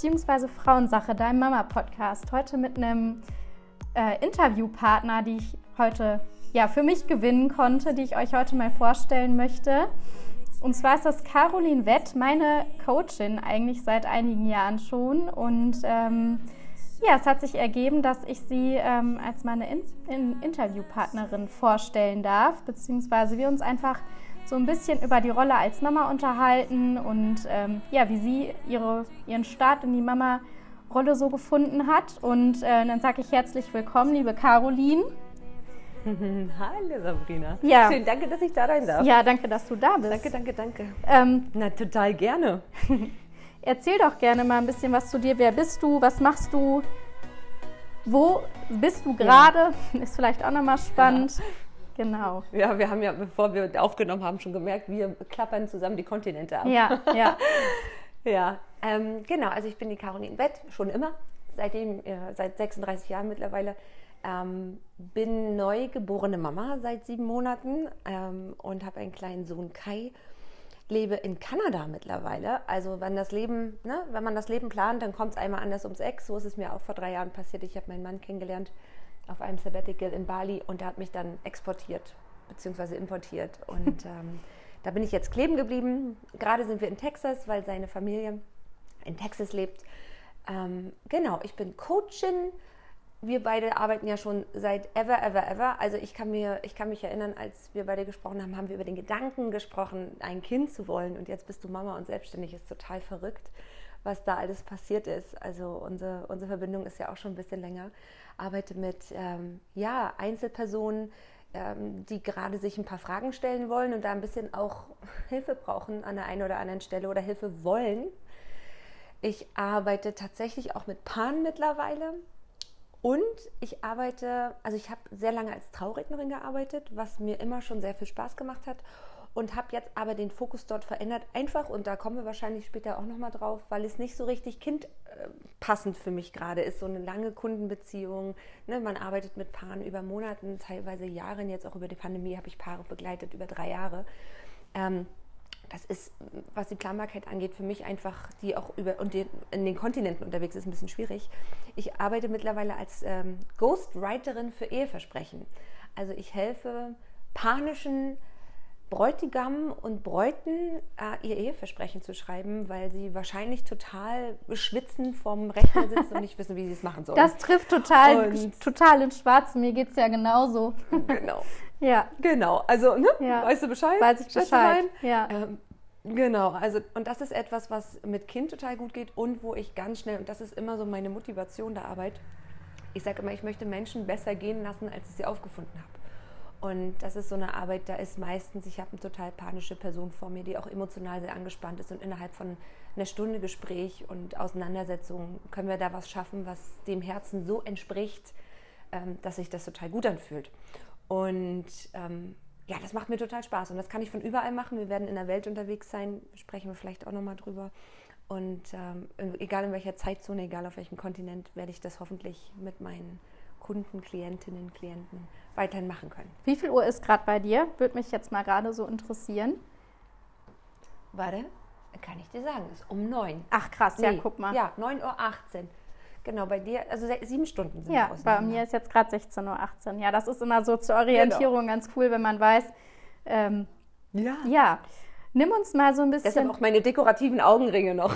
bzw. Frauensache, deinem Mama-Podcast. Heute mit einem äh, Interviewpartner, die ich heute ja, für mich gewinnen konnte, die ich euch heute mal vorstellen möchte. Und zwar ist das Caroline Wett, meine Coachin eigentlich seit einigen Jahren schon. Und ähm, ja, es hat sich ergeben, dass ich sie ähm, als meine In In Interviewpartnerin vorstellen darf, beziehungsweise wir uns einfach so ein bisschen über die Rolle als Mama unterhalten und ähm, ja, wie sie ihre, ihren Start in die Mama-Rolle so gefunden hat. Und äh, dann sage ich herzlich willkommen, liebe Caroline. Hallo Sabrina. Ja. Schön, danke, dass ich da sein darf. Ja, danke, dass du da bist. Danke, danke, danke. Ähm, Na, total gerne. erzähl doch gerne mal ein bisschen was zu dir. Wer bist du? Was machst du? Wo bist du gerade? Ist vielleicht auch nochmal spannend. Genau. Ja, wir haben ja, bevor wir aufgenommen haben, schon gemerkt, wir klappern zusammen die Kontinente ab. Ja, ja. Ja, ähm, genau. Also ich bin die Caroline Wett, schon immer, seitdem, äh, seit 36 Jahren mittlerweile. Ähm, bin neugeborene Mama seit sieben Monaten ähm, und habe einen kleinen Sohn Kai. Lebe in Kanada mittlerweile. Also wenn das Leben, ne, wenn man das Leben plant, dann kommt es einmal anders ums Eck. So ist es mir auch vor drei Jahren passiert. Ich habe meinen Mann kennengelernt auf einem Sabbatical in Bali und der hat mich dann exportiert bzw. importiert. Und ähm, da bin ich jetzt kleben geblieben. Gerade sind wir in Texas, weil seine Familie in Texas lebt. Ähm, genau, ich bin Coachin. Wir beide arbeiten ja schon seit ever, ever, ever. Also ich kann, mir, ich kann mich erinnern, als wir beide gesprochen haben, haben wir über den Gedanken gesprochen, ein Kind zu wollen. Und jetzt bist du Mama und selbstständig. Ist total verrückt, was da alles passiert ist. Also unsere, unsere Verbindung ist ja auch schon ein bisschen länger. Arbeite mit ähm, ja, Einzelpersonen, ähm, die gerade sich ein paar Fragen stellen wollen und da ein bisschen auch Hilfe brauchen an der einen oder anderen Stelle oder Hilfe wollen. Ich arbeite tatsächlich auch mit Paaren mittlerweile. Und ich arbeite, also ich habe sehr lange als Traurednerin gearbeitet, was mir immer schon sehr viel Spaß gemacht hat. Und habe jetzt aber den Fokus dort verändert. Einfach, und da kommen wir wahrscheinlich später auch nochmal drauf, weil es nicht so richtig kindpassend für mich gerade ist. So eine lange Kundenbeziehung. Ne? Man arbeitet mit Paaren über Monaten, teilweise Jahren. Jetzt auch über die Pandemie habe ich Paare begleitet, über drei Jahre. Ähm, das ist, was die Planbarkeit angeht, für mich einfach, die auch über und die in den Kontinenten unterwegs ist, ein bisschen schwierig. Ich arbeite mittlerweile als ähm, Ghostwriterin für Eheversprechen. Also ich helfe panischen Bräutigamen und Bräuten äh, ihr Eheversprechen zu schreiben, weil sie wahrscheinlich total schwitzen vom Rechner sitzen und nicht wissen, wie sie es machen sollen. Das trifft total, total ins Schwarze. Mir geht es ja genauso. Genau. Ja. Genau. Also, ne? Ja. Weißt du Bescheid? Weiß ich Bescheid. Ja. Ähm, genau. Also, und das ist etwas, was mit Kind total gut geht und wo ich ganz schnell, und das ist immer so meine Motivation der Arbeit, ich sage immer, ich möchte Menschen besser gehen lassen, als ich sie aufgefunden habe. Und das ist so eine Arbeit, da ist meistens, ich habe eine total panische Person vor mir, die auch emotional sehr angespannt ist und innerhalb von einer Stunde Gespräch und Auseinandersetzung können wir da was schaffen, was dem Herzen so entspricht, ähm, dass sich das total gut anfühlt. Und ähm, ja, das macht mir total Spaß und das kann ich von überall machen. Wir werden in der Welt unterwegs sein, sprechen wir vielleicht auch nochmal drüber. Und ähm, egal in welcher Zeitzone, egal auf welchem Kontinent, werde ich das hoffentlich mit meinen Kunden, Klientinnen, Klienten weiterhin machen können. Wie viel Uhr ist gerade bei dir? Würde mich jetzt mal gerade so interessieren. Warte, kann ich dir sagen, ist um neun. Ach krass, ja, guck mal. Ja, 9.18 Uhr. Genau, bei dir, also sieben Stunden sind Ja, bei mir ist jetzt gerade 16.18 Uhr. Ja, das ist immer so zur Orientierung ganz cool, wenn man weiß. Ähm, Ja. ja, nimm uns mal so ein Deshalb bisschen. auch meine dekorativen Augenringe noch.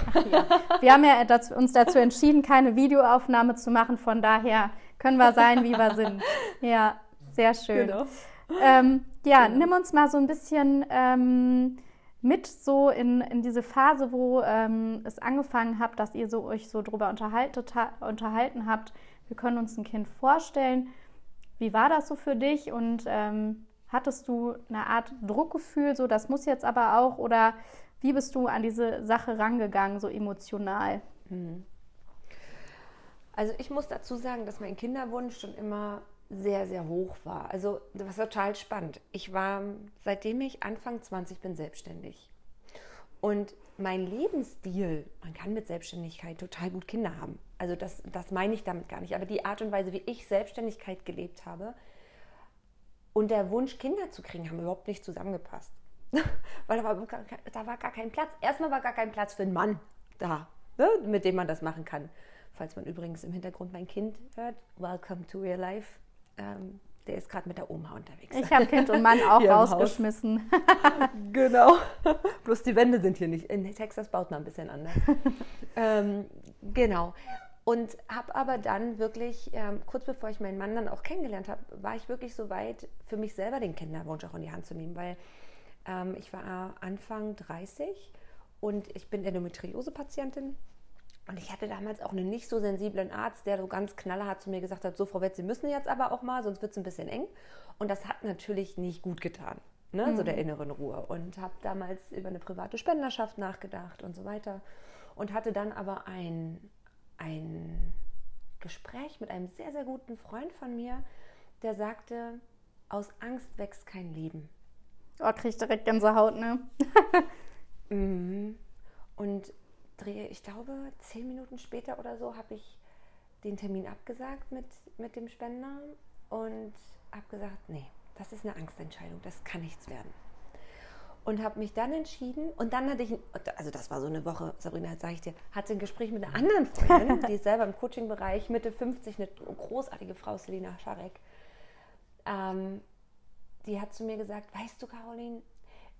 Wir haben ja dazu, uns dazu entschieden, keine Videoaufnahme zu machen. Von daher können wir sein, wie wir sind. Ja, sehr schön. Genau. Ähm, ja, Genau. nimm uns mal so ein bisschen ähm, mit so in, in diese Phase, wo ähm, es angefangen habt, dass ihr so euch so drüber ha- unterhalten habt. Wir können uns ein Kind vorstellen. Wie war das so für dich und ähm, hattest du eine Art Druckgefühl, so das muss jetzt aber auch oder wie bist du an diese Sache rangegangen, so emotional? Also ich muss dazu sagen, dass mein Kinderwunsch schon immer sehr, sehr hoch war. Also das war total spannend. Ich war, seitdem ich Anfang 20 bin, selbstständig. Und mein Lebensstil, man kann mit Selbstständigkeit total gut Kinder haben. Also das, das meine ich damit gar nicht. Aber die Art und Weise, wie ich Selbstständigkeit gelebt habe und der Wunsch, Kinder zu kriegen, haben überhaupt nicht zusammengepasst. Weil da war, da war gar kein Platz. Erstmal war gar kein Platz für einen Mann da. ne, mit dem man das machen kann. Falls man übrigens im Hintergrund mein Kind hört, Welcome to Real Life. Ähm, der ist gerade mit der Oma unterwegs. Ich habe Kind und Mann auch rausgeschmissen. genau. Bloß die Wände sind hier nicht. In Texas baut man ein bisschen anders. ähm, genau. Und habe aber dann wirklich, ähm, kurz bevor ich meinen Mann dann auch kennengelernt habe, war ich wirklich so weit, für mich selber den Kinderwunsch auch in die Hand zu nehmen, weil ähm, ich war Anfang 30 und ich bin Endometriose-Patientin. Und ich hatte damals auch einen nicht so sensiblen Arzt, der so ganz knallhart zu mir gesagt hat, so Frau Wetz, Sie müssen jetzt aber auch mal, sonst wird es ein bisschen eng. Und das hat natürlich nicht gut getan, ne? Mhm. so der inneren Ruhe. Und habe damals über eine private Spenderschaft nachgedacht und so weiter. Und hatte dann aber ein ein Gespräch mit einem sehr, sehr guten Freund von mir, der sagte, aus Angst wächst kein Leben. Oh, krieg ich direkt Gänsehaut, ne? mhm. Und drehe, ich glaube, zehn Minuten später oder so habe ich den Termin abgesagt mit, mit dem Spender und habe gesagt, nee, das ist eine Angstentscheidung, das kann nichts werden und habe mich dann entschieden und dann hatte ich, also das war so eine Woche, Sabrina, sage ich dir, hatte ein Gespräch mit einer anderen Freundin, die ist selber im Coaching-Bereich, Mitte 50, eine großartige Frau, Selina Scharek. Ähm, die hat zu mir gesagt, weißt du, Caroline,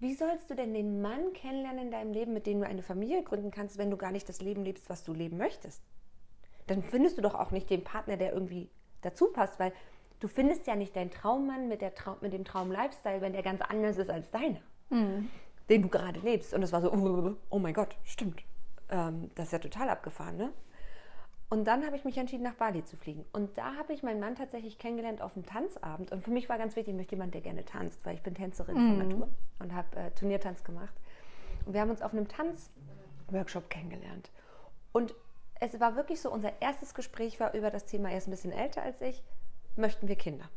wie sollst du denn den Mann kennenlernen in deinem Leben, mit dem du eine Familie gründen kannst, wenn du gar nicht das Leben lebst, was du leben möchtest? Dann findest du doch auch nicht den Partner, der irgendwie dazu passt, weil du findest ja nicht deinen Traummann mit, der Traum, mit dem Traum-Lifestyle, wenn der ganz anders ist als deiner mhm. den du gerade lebst. Und es war so, oh mein Gott, stimmt. Ähm, das ist ja total abgefahren, ne? Und dann habe ich mich entschieden, nach Bali zu fliegen. Und da habe ich meinen Mann tatsächlich kennengelernt auf einem Tanzabend. Und für mich war ganz wichtig, ich möchte jemanden, der gerne tanzt, weil ich bin Tänzerin mhm. von Natur und habe äh, Turniertanz gemacht. Und wir haben uns auf einem Tanzworkshop kennengelernt. Und es war wirklich so, unser erstes Gespräch war über das Thema, er ist ein bisschen älter als ich, möchten wir Kinder?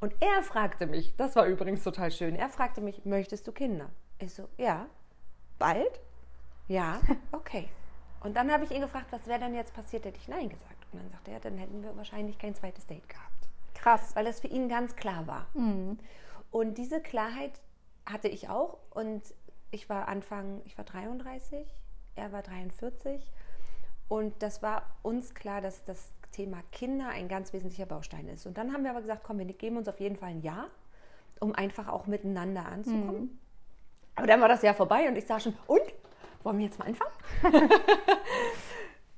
Und er fragte mich, das war übrigens total schön, er fragte mich, möchtest du Kinder? Ich so, ja. Bald? Ja, okay. Und dann habe ich ihn gefragt, was wäre denn jetzt passiert, hätte ich Nein gesagt. Und dann sagte er, dann hätten wir wahrscheinlich kein zweites Date gehabt. Krass. Weil das für ihn ganz klar war. Mhm. Und diese Klarheit hatte ich auch. Und ich war Anfang, ich war 33, er war 43. Und das war uns klar, dass das Thema Kinder ein ganz wesentlicher Baustein ist. Und dann haben wir aber gesagt, komm, wir geben uns auf jeden Fall ein Jahr, um einfach auch miteinander anzukommen. Mhm. Aber dann war das Jahr vorbei und ich sah schon, und? Wollen wir jetzt mal anfangen?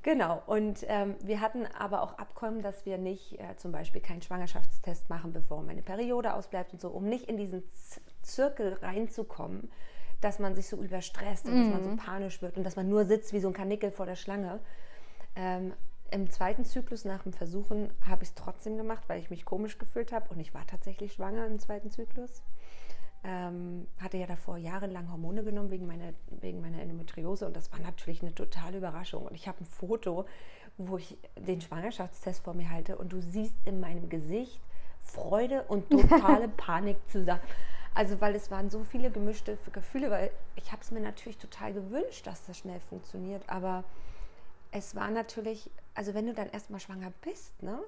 genau, und ähm, wir hatten aber auch Abkommen, dass wir nicht äh, zum Beispiel keinen Schwangerschaftstest machen, bevor meine Periode ausbleibt und so, um nicht in diesen Z Zirkel reinzukommen, dass man sich so überstresst und mhm. dass man so mhm. panisch wird und dass man nur sitzt wie so ein Kanickel vor der Schlange. Ähm, im zweiten Zyklus nach dem Versuchen habe ich es trotzdem gemacht, weil ich mich komisch gefühlt habe und ich war tatsächlich schwanger im zweiten Zyklus. Ähm, hatte ja davor jahrelang Hormone genommen wegen meiner, wegen meiner Endometriose und das war natürlich eine totale Überraschung. Und ich habe ein Foto, wo ich den Schwangerschaftstest vor mir halte und du siehst in meinem Gesicht Freude und totale Panik zusammen. Also weil es waren so viele gemischte Gefühle, weil ich habe es mir natürlich total gewünscht, dass das schnell funktioniert, aber es war natürlich, also wenn du dann erstmal schwanger bist, ne,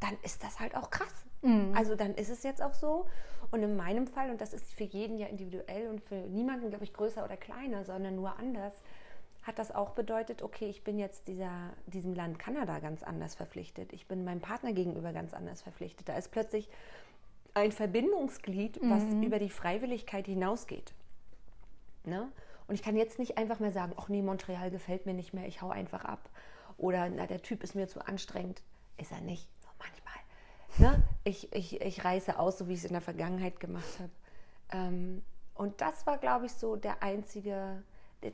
dann ist das halt auch krass. Mhm. Also dann ist es jetzt auch so. Und in meinem Fall, und das ist für jeden ja individuell und für niemanden, glaube ich, größer oder kleiner, sondern nur anders, hat das auch bedeutet, okay, ich bin jetzt dieser, diesem Land Kanada ganz anders verpflichtet. Ich bin meinem Partner gegenüber ganz anders verpflichtet. Da ist plötzlich ein Verbindungsglied, was mhm. über die Freiwilligkeit hinausgeht. Ne? Und ich kann jetzt nicht einfach mehr sagen, ach nee, Montreal gefällt mir nicht mehr, ich hau einfach ab. Oder na, der Typ ist mir zu anstrengend. Ist er nicht. Ne? Ich, ich, ich reiße aus, so wie ich es in der Vergangenheit gemacht habe. Ähm, und das war, glaube ich, so der einzige,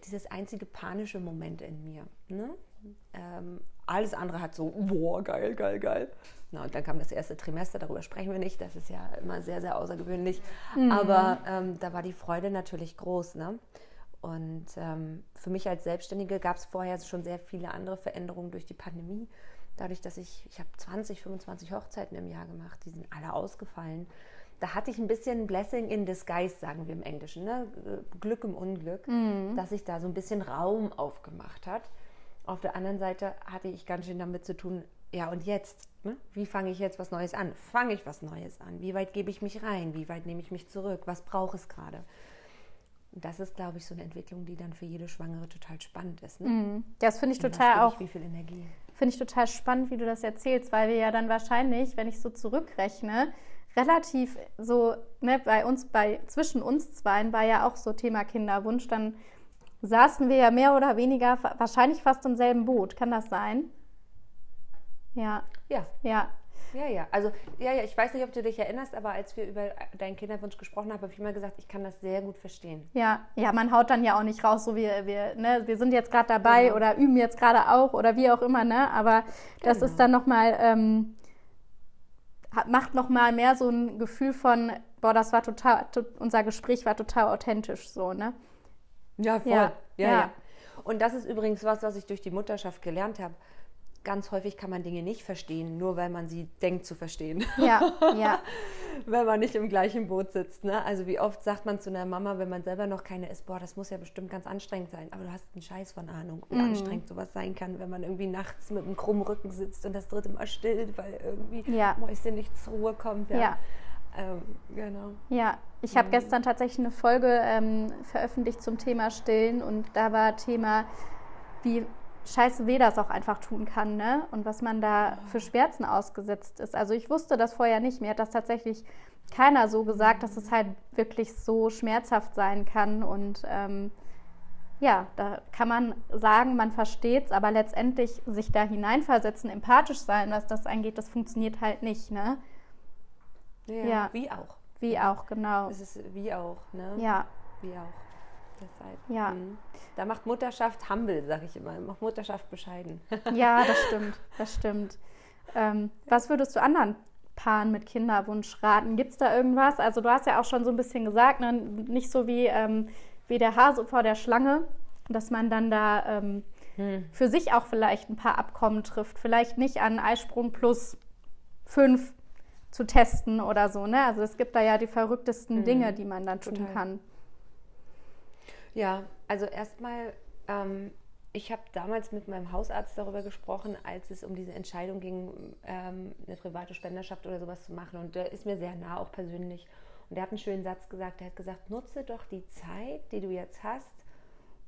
dieses einzige panische Moment in mir. Ne? Ähm, alles andere hat so, boah, geil, geil, geil. Na, und dann kam das erste Trimester, darüber sprechen wir nicht, das ist ja immer sehr, sehr außergewöhnlich. Mhm. Aber ähm, da war die Freude natürlich groß. Ne? Und ähm, für mich als Selbstständige gab es vorher schon sehr viele andere Veränderungen durch die Pandemie. Dadurch, dass ich, ich habe 20, 25 Hochzeiten im Jahr gemacht, die sind alle ausgefallen. Da hatte ich ein bisschen Blessing in Disguise, sagen wir im Englischen, ne? Glück im Unglück, mhm. dass sich da so ein bisschen Raum aufgemacht hat. Auf der anderen Seite hatte ich ganz schön damit zu tun, ja und jetzt? Ne? Wie fange ich jetzt was Neues an? Fange ich was Neues an? Wie weit gebe ich mich rein? Wie weit nehme ich mich zurück? Was brauche ich gerade? das ist, glaube ich, so eine Entwicklung, die dann für jede Schwangere total spannend ist. Ne? Mhm. Das finde ich total ich, auch. Wie viel Energie. Finde ich total spannend, wie du das erzählst, weil wir ja dann wahrscheinlich, wenn ich so zurückrechne, relativ so, ne, bei uns, bei zwischen uns zweien war ja auch so Thema Kinderwunsch, dann saßen wir ja mehr oder weniger wahrscheinlich fast im selben Boot. Kann das sein? Ja. Ja. Ja. Ja, ja. Also, ja, ja, ich weiß nicht, ob du dich erinnerst, aber als wir über deinen Kinderwunsch gesprochen haben, habe ich immer gesagt, ich kann das sehr gut verstehen. Ja, ja, man haut dann ja auch nicht raus, so wie wir, ne, wir sind jetzt gerade dabei genau. oder üben jetzt gerade auch oder wie auch immer, ne? Aber das genau. ist dann nochmal, ähm, macht nochmal mehr so ein Gefühl von, boah, das war total, unser Gespräch war total authentisch so, ne? Ja, voll. Ja, ja. ja. ja. Und das ist übrigens was, was ich durch die Mutterschaft gelernt habe ganz häufig kann man Dinge nicht verstehen, nur weil man sie denkt zu verstehen. Ja, ja. wenn man nicht im gleichen Boot sitzt. Ne? Also wie oft sagt man zu einer Mama, wenn man selber noch keine ist, boah, das muss ja bestimmt ganz anstrengend sein. Aber du hast einen Scheiß von Ahnung, wie mm. anstrengend sowas sein kann, wenn man irgendwie nachts mit einem krummen Rücken sitzt und das dritte Mal stillt, weil irgendwie ja. Mäuschen nicht zur Ruhe kommt. Ja. ja. Ähm, genau. Ja, ich habe mhm. gestern tatsächlich eine Folge ähm, veröffentlicht zum Thema Stillen und da war Thema, wie scheiße weh das auch einfach tun kann, ne? Und was man da für Schmerzen ausgesetzt ist. Also ich wusste das vorher nicht. Mir hat das tatsächlich keiner so gesagt, dass es halt wirklich so schmerzhaft sein kann. Und ähm, ja, da kann man sagen, man versteht es, aber letztendlich sich da hineinversetzen, empathisch sein, was das angeht, das funktioniert halt nicht, ne? Ja, ja. wie auch. Wie auch, genau. Es ist wie auch, ne? Ja. Wie auch. Deshalb. Ja. Mhm. Da macht Mutterschaft humble, sag ich immer. Macht Mutterschaft bescheiden. ja, das stimmt. Das stimmt. Ähm, was würdest du anderen Paaren mit Kinderwunsch raten? Gibt es da irgendwas? Also du hast ja auch schon so ein bisschen gesagt, ne? nicht so wie, ähm, wie der Hase vor der Schlange, dass man dann da ähm, hm. für sich auch vielleicht ein paar Abkommen trifft. Vielleicht nicht an Eisprung plus fünf zu testen oder so. Ne? Also es gibt da ja die verrücktesten hm. Dinge, die man dann tun Total. kann. Ja, also erstmal, ähm, ich habe damals mit meinem Hausarzt darüber gesprochen, als es um diese Entscheidung ging, ähm, eine private Spenderschaft oder sowas zu machen. Und der ist mir sehr nah, auch persönlich. Und der hat einen schönen Satz gesagt. Er hat gesagt, nutze doch die Zeit, die du jetzt hast,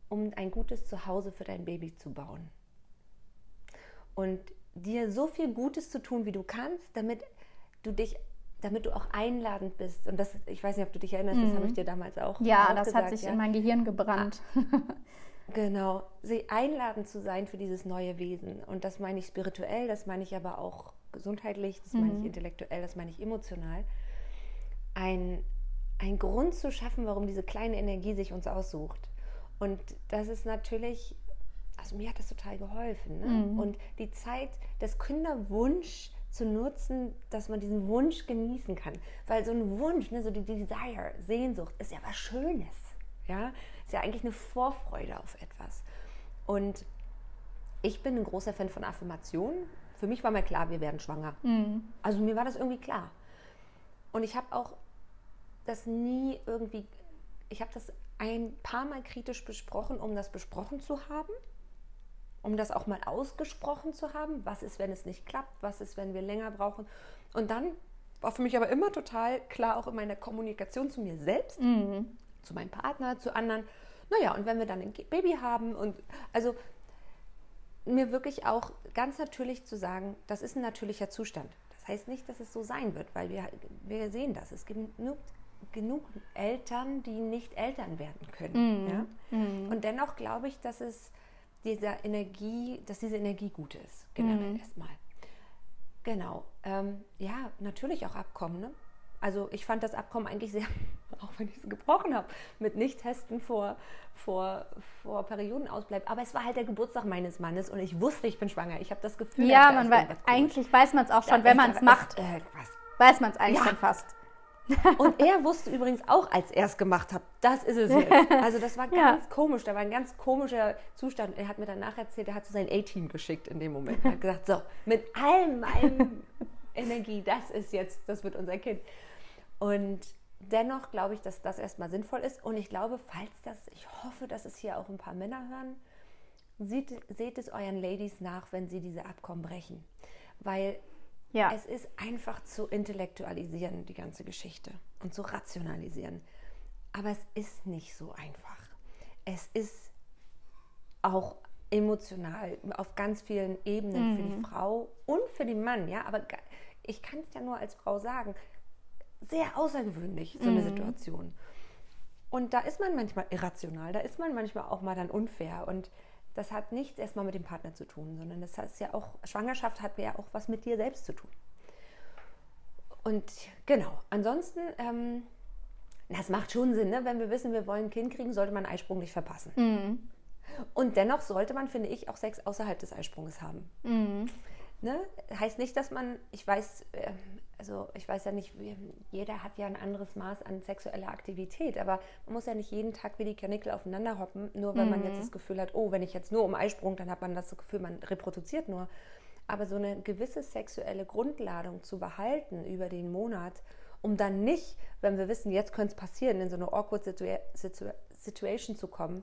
um ein gutes Zuhause für dein Baby zu bauen. Und dir so viel Gutes zu tun, wie du kannst, damit du dich damit du auch einladend bist. Und das, ich weiß nicht, ob du dich erinnerst, mhm. das habe ich dir damals auch Ja, auch das gesagt, hat sich ja? in mein Gehirn gebrannt. Ah, genau, sie einladend zu sein für dieses neue Wesen. Und das meine ich spirituell, das meine ich aber auch gesundheitlich, das mhm. meine ich mhm. intellektuell, das meine ich emotional. Ein, ein Grund zu schaffen, warum diese kleine Energie sich uns aussucht. Und das ist natürlich, also mir hat das total geholfen. Ne? Mhm. Und die Zeit des Kinderwunsch zu nutzen, dass man diesen Wunsch genießen kann. Weil so ein Wunsch, ne, so die Desire, Sehnsucht, ist ja was Schönes. Ja? Ist ja eigentlich eine Vorfreude auf etwas. Und ich bin ein großer Fan von Affirmationen. Für mich war mir klar, wir werden schwanger. Mhm. Also mir war das irgendwie klar. Und ich habe auch das nie irgendwie, ich habe das ein paar Mal kritisch besprochen, um das besprochen zu haben um das auch mal ausgesprochen zu haben. Was ist, wenn es nicht klappt? Was ist, wenn wir länger brauchen? Und dann war für mich aber immer total klar, auch in meiner Kommunikation zu mir selbst, mhm. zu meinem Partner, zu anderen. Naja, und wenn wir dann ein Baby haben und also mir wirklich auch ganz natürlich zu sagen, das ist ein natürlicher Zustand. Das heißt nicht, dass es so sein wird, weil wir, wir sehen das. Es gibt genug, genug Eltern, die nicht Eltern werden können. Mhm. Ja? Mhm. Und dennoch glaube ich, dass es dieser Energie, dass diese Energie gut ist, generell mhm. erstmal. Genau. Ähm, ja, natürlich auch Abkommen. Ne? Also ich fand das Abkommen eigentlich sehr, auch wenn ich es gebrochen habe, mit Nicht-Testen vor, vor, vor Periodenausbleib. Aber es war halt der Geburtstag meines Mannes und ich wusste, ich bin schwanger. Ich habe das Gefühl, ja, man weiß, eigentlich weiß man es auch schon, da wenn man es macht. Äh, weiß man es eigentlich ja. schon fast. Und er wusste übrigens auch, als er es gemacht hat, das ist es jetzt. Also das war ganz ja. komisch, da war ein ganz komischer Zustand. Er hat mir danach erzählt, er hat so sein A-Team geschickt in dem Moment. Er hat gesagt, so, mit allem meinem Energie, das ist jetzt, das wird unser Kind. Und dennoch glaube ich, dass das erstmal sinnvoll ist. Und ich glaube, falls das, ich hoffe, dass es hier auch ein paar Männer hören, seht, seht es euren Ladies nach, wenn sie diese Abkommen brechen. Weil ja. Es ist einfach zu intellektualisieren, die ganze Geschichte, und zu rationalisieren. Aber es ist nicht so einfach. Es ist auch emotional auf ganz vielen Ebenen mhm. für die mhm. Frau und für den Mann, ja. Aber ich kann es ja nur als Frau sagen, sehr außergewöhnlich, so eine mhm. Situation. Und da ist man manchmal irrational, da ist man manchmal auch mal dann unfair. Und das hat nichts erstmal mit dem Partner zu tun, sondern das heißt ja auch, Schwangerschaft hat ja auch was mit dir selbst zu tun. Und genau, ansonsten, ähm, das macht schon Sinn, ne? wenn wir wissen, wir wollen ein Kind kriegen, sollte man einen Eisprung nicht verpassen. Mhm. Und dennoch sollte man, finde ich, auch Sex außerhalb des Eisprunges haben. Mhm. Ne? Heißt nicht, dass man, ich weiß, ähm, also ich weiß ja nicht, jeder hat ja ein anderes Maß an sexueller Aktivität, aber man muss ja nicht jeden Tag wie die Kanickel aufeinander hoppen, nur weil mhm. man jetzt das Gefühl hat, oh, wenn ich jetzt nur um Eisprung, dann hat man das Gefühl, man reproduziert nur. Aber so eine gewisse sexuelle Grundladung zu behalten über den Monat, um dann nicht, wenn wir wissen, jetzt könnte es passieren, in so eine awkward Situa Situa Situation zu kommen,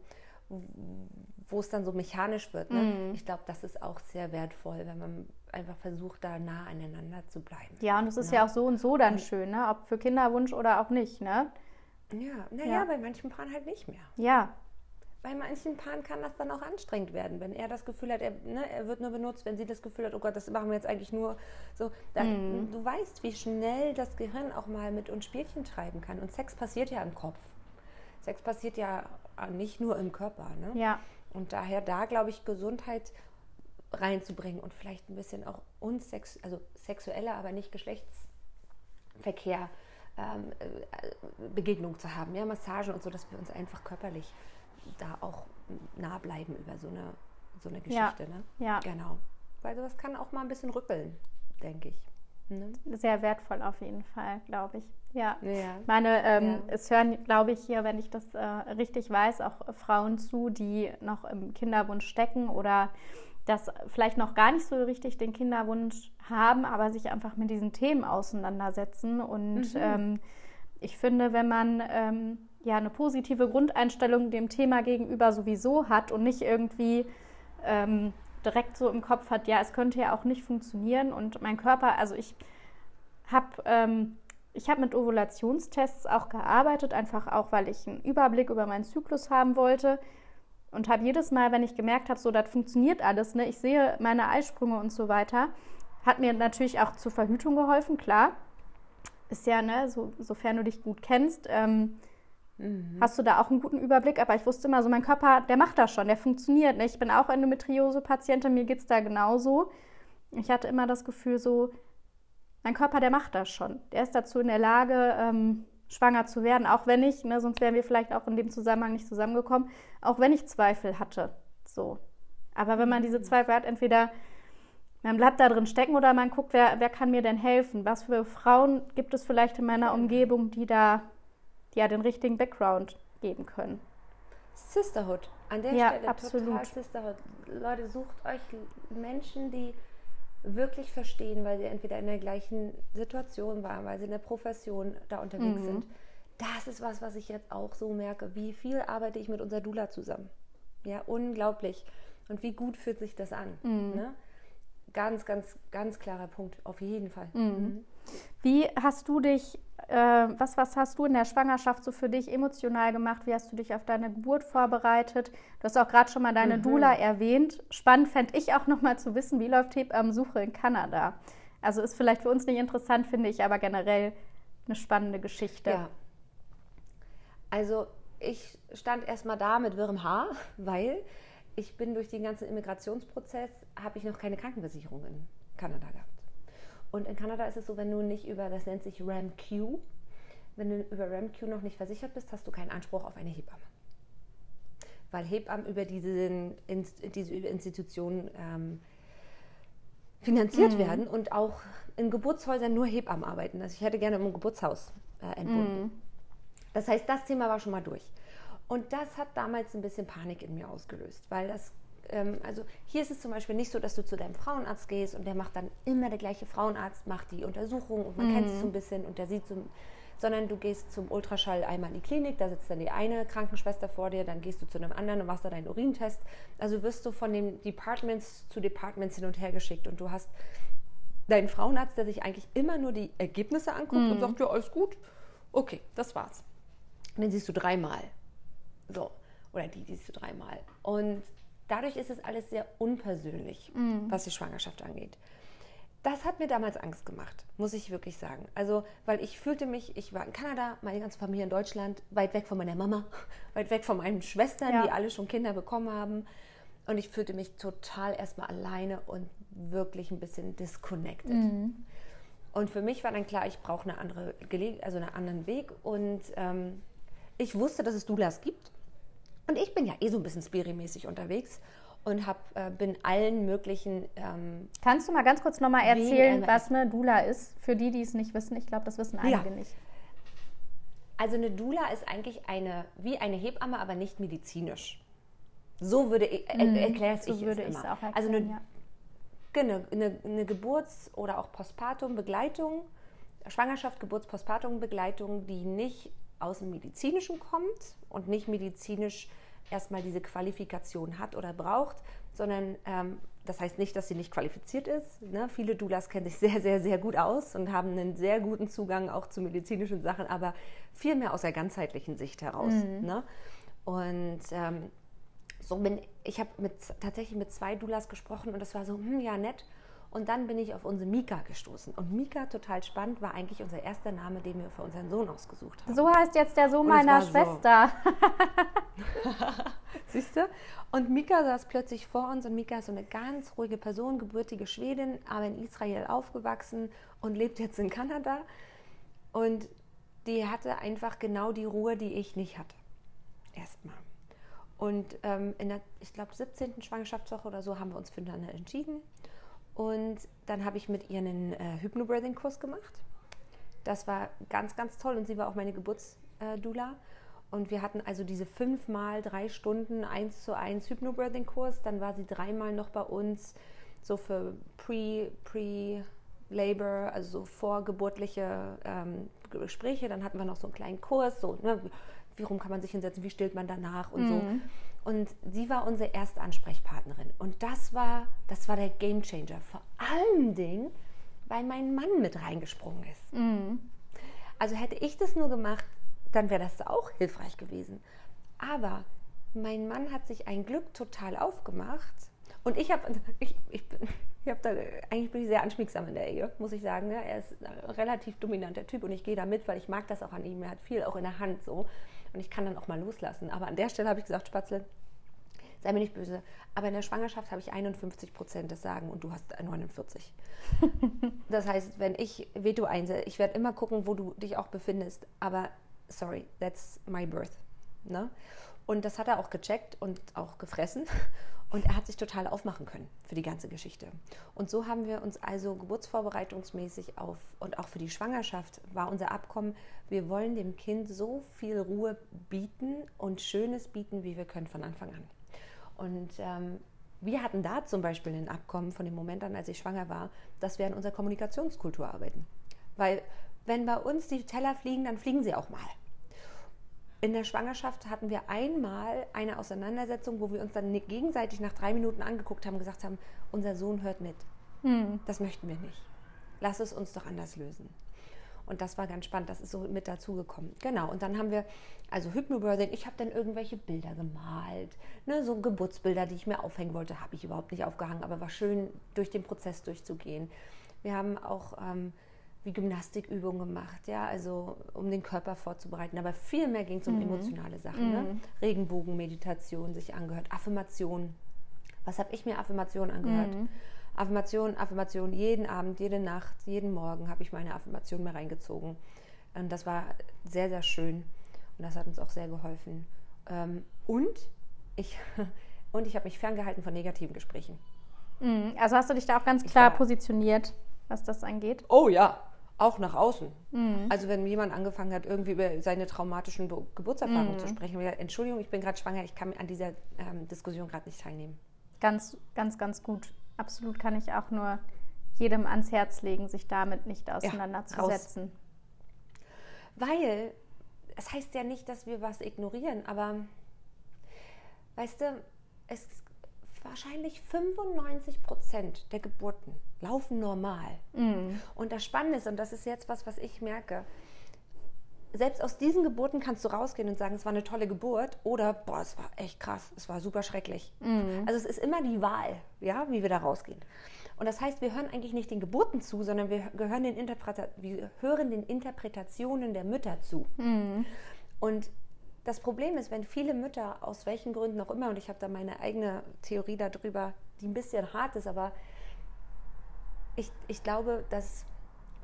wo es dann so mechanisch wird. Ne? Mm. Ich glaube, das ist auch sehr wertvoll, wenn man einfach versucht, da nah aneinander zu bleiben. Ja, und es ist ja, ja auch so und so dann und, schön, ne? ob für Kinderwunsch oder auch nicht. Ne? Ja, naja, ja. bei manchen Paaren halt nicht mehr. Ja. Bei manchen Paaren kann das dann auch anstrengend werden, wenn er das Gefühl hat, er, ne, er wird nur benutzt, wenn sie das Gefühl hat, oh Gott, das machen wir jetzt eigentlich nur so. Dann, mm. Du weißt, wie schnell das Gehirn auch mal mit uns Spielchen treiben kann. Und Sex passiert ja im Kopf. Sex passiert ja nicht nur im Körper. Ne? Ja. Und daher da, glaube ich, Gesundheit reinzubringen und vielleicht ein bisschen auch unsex, also sexueller, aber nicht Geschlechtsverkehr, ähm, äh, Begegnung zu haben, ja, Massagen und so, dass wir uns einfach körperlich da auch nah bleiben über so eine, so eine Geschichte. Ja. Ne? ja. Genau. Weil sowas kann auch mal ein bisschen rütteln, denke ich. Ne? Sehr wertvoll auf jeden Fall, glaube ich. Ja. ja. Meine, ähm, ja. es hören, glaube ich, hier, wenn ich das äh, richtig weiß, auch Frauen zu, die noch im Kinderwunsch stecken oder das vielleicht noch gar nicht so richtig den Kinderwunsch haben, aber sich einfach mit diesen Themen auseinandersetzen. Und mhm. ähm, ich finde, wenn man ähm, ja eine positive Grundeinstellung dem Thema gegenüber sowieso hat und nicht irgendwie ähm, direkt so im Kopf hat, ja, es könnte ja auch nicht funktionieren und mein Körper, also ich habe ähm, ich mit Ovulationstests auch gearbeitet, einfach auch, weil ich einen Überblick über meinen Zyklus haben wollte und habe jedes Mal, wenn ich gemerkt habe, so das funktioniert alles, ne, ich sehe meine Eisprünge und so weiter, hat mir natürlich auch zur Verhütung geholfen, klar. Ist ja, ne, so, sofern du dich gut kennst, ähm, mhm. hast du da auch einen guten Überblick. Aber ich wusste immer so, mein Körper, der macht das schon, der funktioniert. Ne? Ich bin auch Endometriose-Patientin, mir geht es da genauso. Ich hatte immer das Gefühl so, mein Körper, der macht das schon. Der ist dazu in der Lage, ähm, schwanger zu werden, auch wenn ich, ne, sonst wären wir vielleicht auch in dem Zusammenhang nicht zusammengekommen, auch wenn ich Zweifel hatte. So. Aber wenn man diese Zweifel hat, entweder man bleibt da drin stecken oder man guckt, wer, wer kann mir denn helfen? Was für Frauen gibt es vielleicht in meiner Umgebung, die da ja den richtigen Background geben können? Sisterhood. An der ja, Stelle absolut. total Sisterhood. Leute, sucht euch Menschen, die wirklich verstehen, weil sie entweder in der gleichen Situation waren, weil sie in der Profession da unterwegs mhm. sind. Das ist was, was ich jetzt auch so merke. Wie viel arbeite ich mit unserer Dula zusammen? Ja, unglaublich. Und wie gut fühlt sich das an? Mhm. Ne? Ganz, ganz, ganz klarer Punkt, auf jeden Fall. Mhm. mhm. Wie hast du dich, äh, was, was hast du in der Schwangerschaft so für dich emotional gemacht? Wie hast du dich auf deine Geburt vorbereitet? Du hast auch gerade schon mal deine mhm. Dula erwähnt. Spannend fände ich auch noch mal zu wissen, wie läuft Hebammensuche in Kanada? Also ist vielleicht für uns nicht interessant, finde ich, aber generell eine spannende Geschichte. Ja. Also ich stand erstmal da mit wirrem Haar, weil ich bin durch den ganzen Immigrationsprozess, habe ich noch keine Krankenversicherung in Kanada gehabt. Und in Kanada ist es so, wenn du nicht über, das nennt sich RAMQ, wenn du über RAMQ noch nicht versichert bist, hast du keinen Anspruch auf eine Hebamme. Weil Hebammen über diese, diese Institution ähm, finanziert mhm. werden und auch in Geburtshäusern nur Hebammen arbeiten. Also ich hätte gerne im Geburtshaus äh, entbunden. Mhm. Das heißt, das Thema war schon mal durch. Und das hat damals ein bisschen Panik in mir ausgelöst, weil das also hier ist es zum Beispiel nicht so, dass du zu deinem Frauenarzt gehst und der macht dann immer der gleiche Frauenarzt, macht die Untersuchung und man mhm. kennt sich so ein bisschen und der sieht so, sondern du gehst zum Ultraschall einmal in die Klinik, da sitzt dann die eine Krankenschwester vor dir, dann gehst du zu einem anderen und machst da deinen Urintest. Also wirst du von den Departments zu Departments hin und her geschickt und du hast deinen Frauenarzt, der sich eigentlich immer nur die Ergebnisse anguckt mhm. und sagt, ja, alles gut. Okay, das war's. den siehst du dreimal. So. Oder die siehst du dreimal. Und dadurch ist es alles sehr unpersönlich, Mhm. was die Schwangerschaft angeht. Das hat mir damals Angst gemacht, muss ich wirklich sagen. Also, weil ich fühlte mich, ich war in Kanada, meine ganze Familie in Deutschland, weit weg von meiner Mama, weit weg von meinen Schwestern, Ja. die alle schon Kinder bekommen haben. Und ich fühlte mich total erstmal alleine und wirklich ein bisschen disconnected. Mhm. Und für mich war dann klar, ich brauche eine andere Gele also einen anderen Weg. Und ähm, ich wusste, dass es Doulas gibt. Und ich bin ja eh so ein bisschen spirimäßig unterwegs und hab, äh, bin allen möglichen ähm, Kannst du mal ganz kurz nochmal erzählen, was eine Dula ist? Für die, die es nicht wissen. Ich glaube, das wissen einige Ja. nicht. Also eine Doula ist eigentlich eine, wie eine Hebamme, aber nicht medizinisch. So würde ich, erkläre Mhm. So ich würde es immer. auch erklären. also eine, ja. genau, eine, eine Geburts- oder auch Postpartum-Begleitung, Schwangerschaft, Geburts-, Postpartum-Begleitung, die nicht aus dem Medizinischen kommt und nicht medizinisch erstmal diese Qualifikation hat oder braucht, sondern ähm, das heißt nicht, dass sie nicht qualifiziert ist. Ne? Viele Doulas kennen sich sehr, sehr, sehr gut aus und haben einen sehr guten Zugang auch zu medizinischen Sachen, aber viel mehr aus der ganzheitlichen Sicht heraus. Ne? Und ähm, so bin ich habe mit tatsächlich mit zwei Doulas gesprochen und das war so hm, ja nett und dann bin ich auf unsere Mika gestoßen und Mika total spannend war eigentlich unser erster Name den wir für unseren Sohn ausgesucht haben So heißt jetzt der Sohn meiner war so. Schwester. siehst du und Mika saß plötzlich vor uns und Mika ist so eine ganz ruhige Person gebürtige Schwedin aber in Israel aufgewachsen und lebt jetzt in Kanada und die hatte einfach genau die Ruhe die ich nicht hatte erstmal Und ähm, in der, ich glaube, 17. Schwangerschaftswoche oder so haben wir uns füreinander entschieden. Und dann habe ich mit ihr einen äh, Hypnobirthing-Kurs gemacht. Das war ganz, ganz toll und sie war auch meine Geburtsdula. Und wir hatten also diese fünfmal drei Stunden eins zu eins Hypnobirthing-Kurs. Dann war sie dreimal noch bei uns so für Pre, Pre-Labor, also so vorgeburtliche ähm, Gespräche. Dann hatten wir noch so einen kleinen Kurs, so, ne, wie rum kann man sich hinsetzen, wie stillt man danach und so. Und sie war unsere erste Ansprechpartnerin. Und das war, das war der Game Changer. Vor allen Dingen, weil mein Mann mit reingesprungen ist. Also hätte ich das nur gemacht, dann wäre das auch hilfreich gewesen. Aber mein Mann hat sich ein Glück total aufgemacht. Und ich habe ich, ich, bin- ich hab da, eigentlich bin ich sehr anschmiegsam in der Ehe, muss ich sagen. Ne? Er ist ein relativ dominanter Typ und ich gehe da mit, weil ich mag das auch an ihm. Er hat viel auch in der Hand so. Und ich kann dann auch mal loslassen. Aber an der Stelle habe ich gesagt, Spatzle, sei mir nicht böse, aber in der Schwangerschaft habe ich 51 Prozent des Sagen und du hast 49. das heißt, wenn ich Veto einsetze, ich werde immer gucken, wo du dich auch befindest, aber sorry, that's my birth. Ne? Und das hat er auch gecheckt und auch gefressen und er hat sich total aufmachen können für die ganze Geschichte. Und so haben wir uns also geburtsvorbereitungsmäßig auf und auch für die Schwangerschaft war unser Abkommen, wir wollen dem Kind so viel Ruhe bieten und Schönes bieten, wie wir können von Anfang an. Und ähm, wir hatten da zum Beispiel ein Abkommen von dem Moment an, als ich schwanger war, dass wir an unserer Kommunikationskultur arbeiten. Weil wenn bei uns die Teller fliegen, dann fliegen sie auch mal. In der Schwangerschaft hatten wir einmal eine Auseinandersetzung, wo wir uns dann gegenseitig nach drei Minuten angeguckt haben und gesagt haben, unser Sohn hört mit. Das möchten wir nicht. Lass es uns doch anders lösen. Und das war ganz spannend, das ist so mit dazugekommen. Genau, und dann haben wir, also Hypnobirthing, ich habe dann irgendwelche Bilder gemalt, ne, so Geburtsbilder, die ich mir aufhängen wollte, habe ich überhaupt nicht aufgehangen, aber war schön, durch den Prozess durchzugehen. Wir haben auch ähm, wie Gymnastikübungen gemacht, ja, also um den Körper vorzubereiten, aber viel mehr ging es um emotionale Sachen, ne? Regenbogenmeditation sich angehört, Affirmationen. Was habe ich mir Affirmationen angehört? Affirmation, Affirmation, jeden Abend, jede Nacht, jeden Morgen habe ich meine Affirmation mir reingezogen. Und das war sehr, sehr schön. Und das hat uns auch sehr geholfen. Ähm, Und ich, und ich habe mich ferngehalten von negativen Gesprächen. Mhm. Also hast du dich da auch ganz klar positioniert, was das angeht? Oh ja, auch nach außen. Also wenn jemand angefangen hat, irgendwie über seine traumatischen Be- Geburtserfahrungen zu sprechen, gesagt, Entschuldigung, ich bin gerade schwanger, ich kann an dieser ähm, Diskussion gerade nicht teilnehmen. Ganz, ganz, ganz gut. Absolut kann ich auch nur jedem ans Herz legen, sich damit nicht auseinanderzusetzen. Weil es heißt ja nicht, dass wir was ignorieren, aber weißt du, es wahrscheinlich 95 Prozent der Geburten laufen normal. Und das Spannende ist, und das ist jetzt was, was ich merke, selbst aus diesen Geburten kannst du rausgehen und sagen, es war eine tolle Geburt oder, boah, es war echt krass, es war super schrecklich. Mhm. Also es ist immer die Wahl, ja, wie wir da rausgehen. Und das heißt, wir hören eigentlich nicht den Geburten zu, sondern wir, gehören den Interpreta wir hören den Interpretationen der Mütter zu. Mhm. Und das Problem ist, wenn viele Mütter, aus welchen Gründen auch immer, und ich habe da meine eigene Theorie darüber, die ein bisschen hart ist, aber ich, ich glaube, dass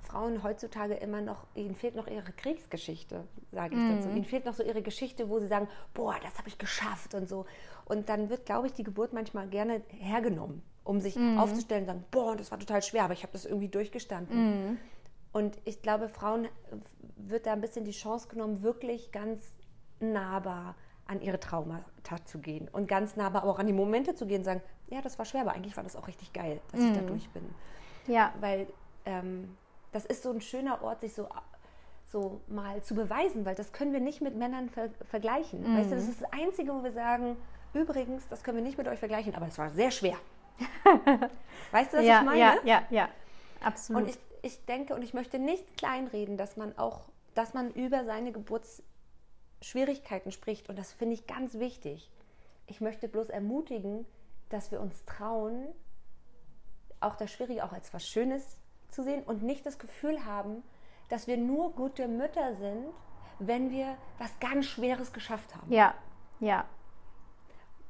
Frauen heutzutage immer noch, ihnen fehlt noch ihre Kriegsgeschichte, sage ich Mhm. dazu. Ihnen fehlt noch so ihre Geschichte, wo sie sagen, boah, das habe ich geschafft und so. Und dann wird, glaube ich, die Geburt manchmal gerne hergenommen, um sich Mhm. aufzustellen und sagen, boah, das war total schwer, aber ich habe das irgendwie durchgestanden. Mhm. Und ich glaube, Frauen äh, wird da ein bisschen die Chance genommen, wirklich ganz nahbar an ihre Traumata zu gehen und ganz nahbar aber auch an die Momente zu gehen und sagen, ja, das war schwer, aber eigentlich war das auch richtig geil, dass ich da durch bin. Ja. Weil ähm, das ist so ein schöner Ort, sich so, so mal zu beweisen, weil das können wir nicht mit Männern ver vergleichen. Weißt du, das ist das Einzige, wo wir sagen, übrigens, das können wir nicht mit euch vergleichen, aber es war sehr schwer. weißt du, was ja, ich meine? ja, ja, ja. Absolut. Und ich, ich denke und ich möchte nicht kleinreden, dass man auch, dass man über seine Geburtsschwierigkeiten spricht. Und das finde ich ganz wichtig. Ich möchte bloß ermutigen, dass wir uns trauen, auch das Schwierige auch als was Schönes zu sehen und nicht das Gefühl haben, dass wir nur gute Mütter sind, wenn wir was ganz Schweres geschafft haben. ja, ja,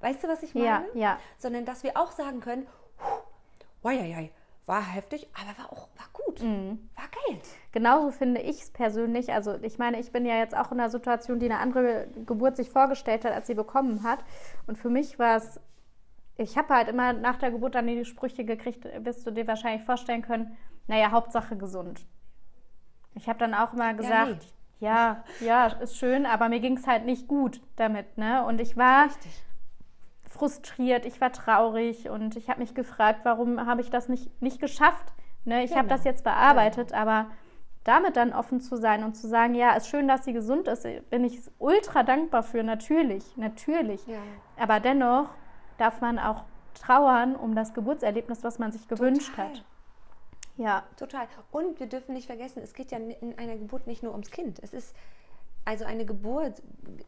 Weißt du, was ich meine? ja, ja. Sondern dass wir auch sagen können, wei, war heftig, aber war auch war gut, Mhm. Geil. Genauso finde ich es persönlich. Also ich meine, ich bin ja jetzt auch in einer Situation, die eine andere Geburt sich vorgestellt hat, als sie bekommen hat. Und für mich war es, ich habe halt immer nach der Geburt dann die Sprüche gekriegt, wirst du dir wahrscheinlich vorstellen können, naja, Hauptsache gesund. Ich habe dann auch immer gesagt, ja, ja, ist schön, aber mir ging es halt nicht gut damit. Ne? Und ich war Richtig. frustriert, ich war traurig und ich habe mich gefragt, warum habe ich das nicht, nicht geschafft. Ne? Ich habe Genau. das jetzt bearbeitet, aber damit dann offen zu sein und zu sagen, ja, ist schön, dass sie gesund ist, bin ich ultra dankbar für, natürlich, natürlich. Ja. Aber dennoch darf man auch trauern um das Geburtserlebnis, was man sich gewünscht Total. hat. Ja, Total. Und wir dürfen nicht vergessen, es geht ja in einer Geburt nicht nur ums Kind. Es ist, also eine Geburt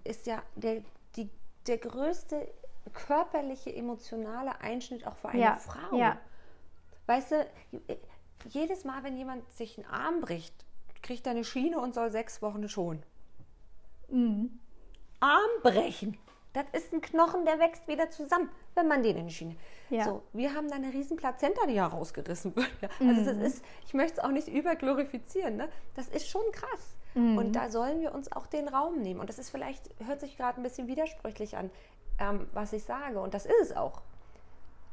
ist ja der, die, der größte körperliche, emotionale Einschnitt auch für eine ja, Frau. ja, Weißt du, jedes Mal, wenn jemand sich einen Arm bricht, kriegt er eine Schiene und soll sechs Wochen schon. mhm. Arm brechen. Das ist ein Knochen, der wächst wieder zusammen, wenn man den in die Schiene. Ja. So, wir haben da eine riesen Plazenta, die ja rausgerissen wird. Ja, Also das ist, ich möchte es auch nicht überglorifizieren. Ne? Das ist schon krass. Und da sollen wir uns auch den Raum nehmen. Und das ist vielleicht, hört sich gerade ein bisschen widersprüchlich an, ähm, was ich sage. Und das ist es auch.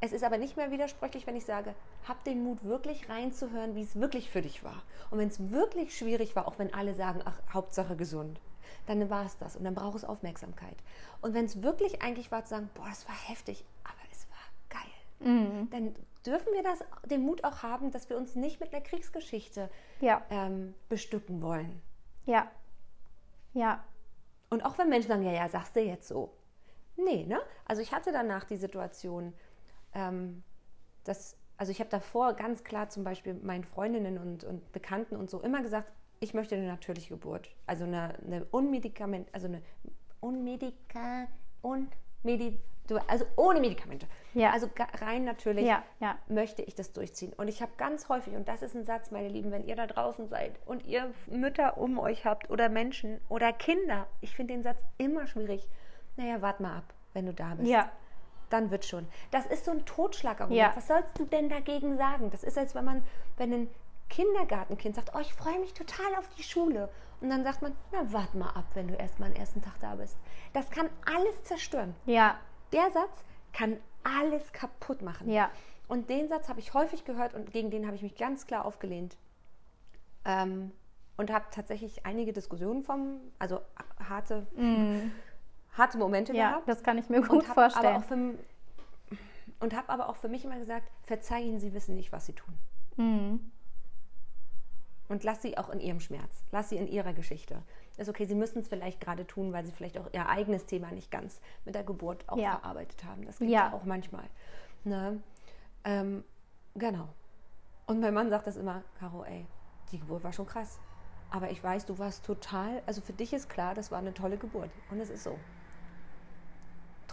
Es ist aber nicht mehr widersprüchlich, wenn ich sage, hab den Mut, wirklich reinzuhören, wie es wirklich für dich war. Und wenn es wirklich schwierig war, auch wenn alle sagen, ach, Hauptsache gesund, dann war es das. Und dann braucht es Aufmerksamkeit. Und wenn es wirklich eigentlich war, zu sagen, boah, das war heftig, aber es war geil, Mhm. dann dürfen wir das, den Mut auch haben, dass wir uns nicht mit einer Kriegsgeschichte ja, ähm, bestücken wollen. ja, ja, Und auch wenn Menschen sagen, ja, ja, sagst du jetzt so. Nee, ne? Also ich hatte danach die Situation, ähm, dass, also ich habe davor ganz klar zum Beispiel meinen Freundinnen und, und Bekannten und so immer gesagt, ich möchte eine natürliche Geburt. Also eine, eine unmedikament, also eine unmedika, unmedi, also ohne Medikamente. Ja. Also rein natürlich ja, ja. möchte ich das durchziehen. Und ich habe ganz häufig, und das ist ein Satz, meine Lieben, wenn ihr da draußen seid und ihr Mütter um euch habt oder Menschen oder Kinder, ich finde den Satz immer schwierig. Naja, wart mal ab, wenn du da bist. Ja. Dann wird schon. Das ist so ein Totschlagargument. Ja. Was sollst du denn dagegen sagen? Das ist, als wenn man, wenn ein Kindergartenkind sagt, oh, ich freue mich total auf die Schule. Und dann sagt man, na, wart mal ab, wenn du erst mal am ersten Tag da bist. Das kann alles zerstören. Ja, Der Satz kann alles kaputt machen. ja, Und den Satz habe ich häufig gehört und gegen den habe ich mich ganz klar aufgelehnt. Ähm, und habe tatsächlich einige Diskussionen vom, also harte, harte Momente ja, gehabt. das kann ich mir gut habe vorstellen. für, und hab aber auch für mich immer gesagt, verzeihen Sie wissen nicht, was Sie tun. Mhm. Und lass sie auch in ihrem Schmerz, lass sie in ihrer Geschichte. Ist okay, sie müssen es vielleicht gerade tun, weil sie vielleicht auch ihr eigenes Thema nicht ganz mit der Geburt auch Ja. verarbeitet haben. Das gibt Ja. ja auch manchmal. Ne? Ähm, genau. Und mein Mann sagt das immer, Caro, ey, die Geburt war schon krass. Aber ich weiß, du warst total, also für dich ist klar, das war eine tolle Geburt. Und es ist so.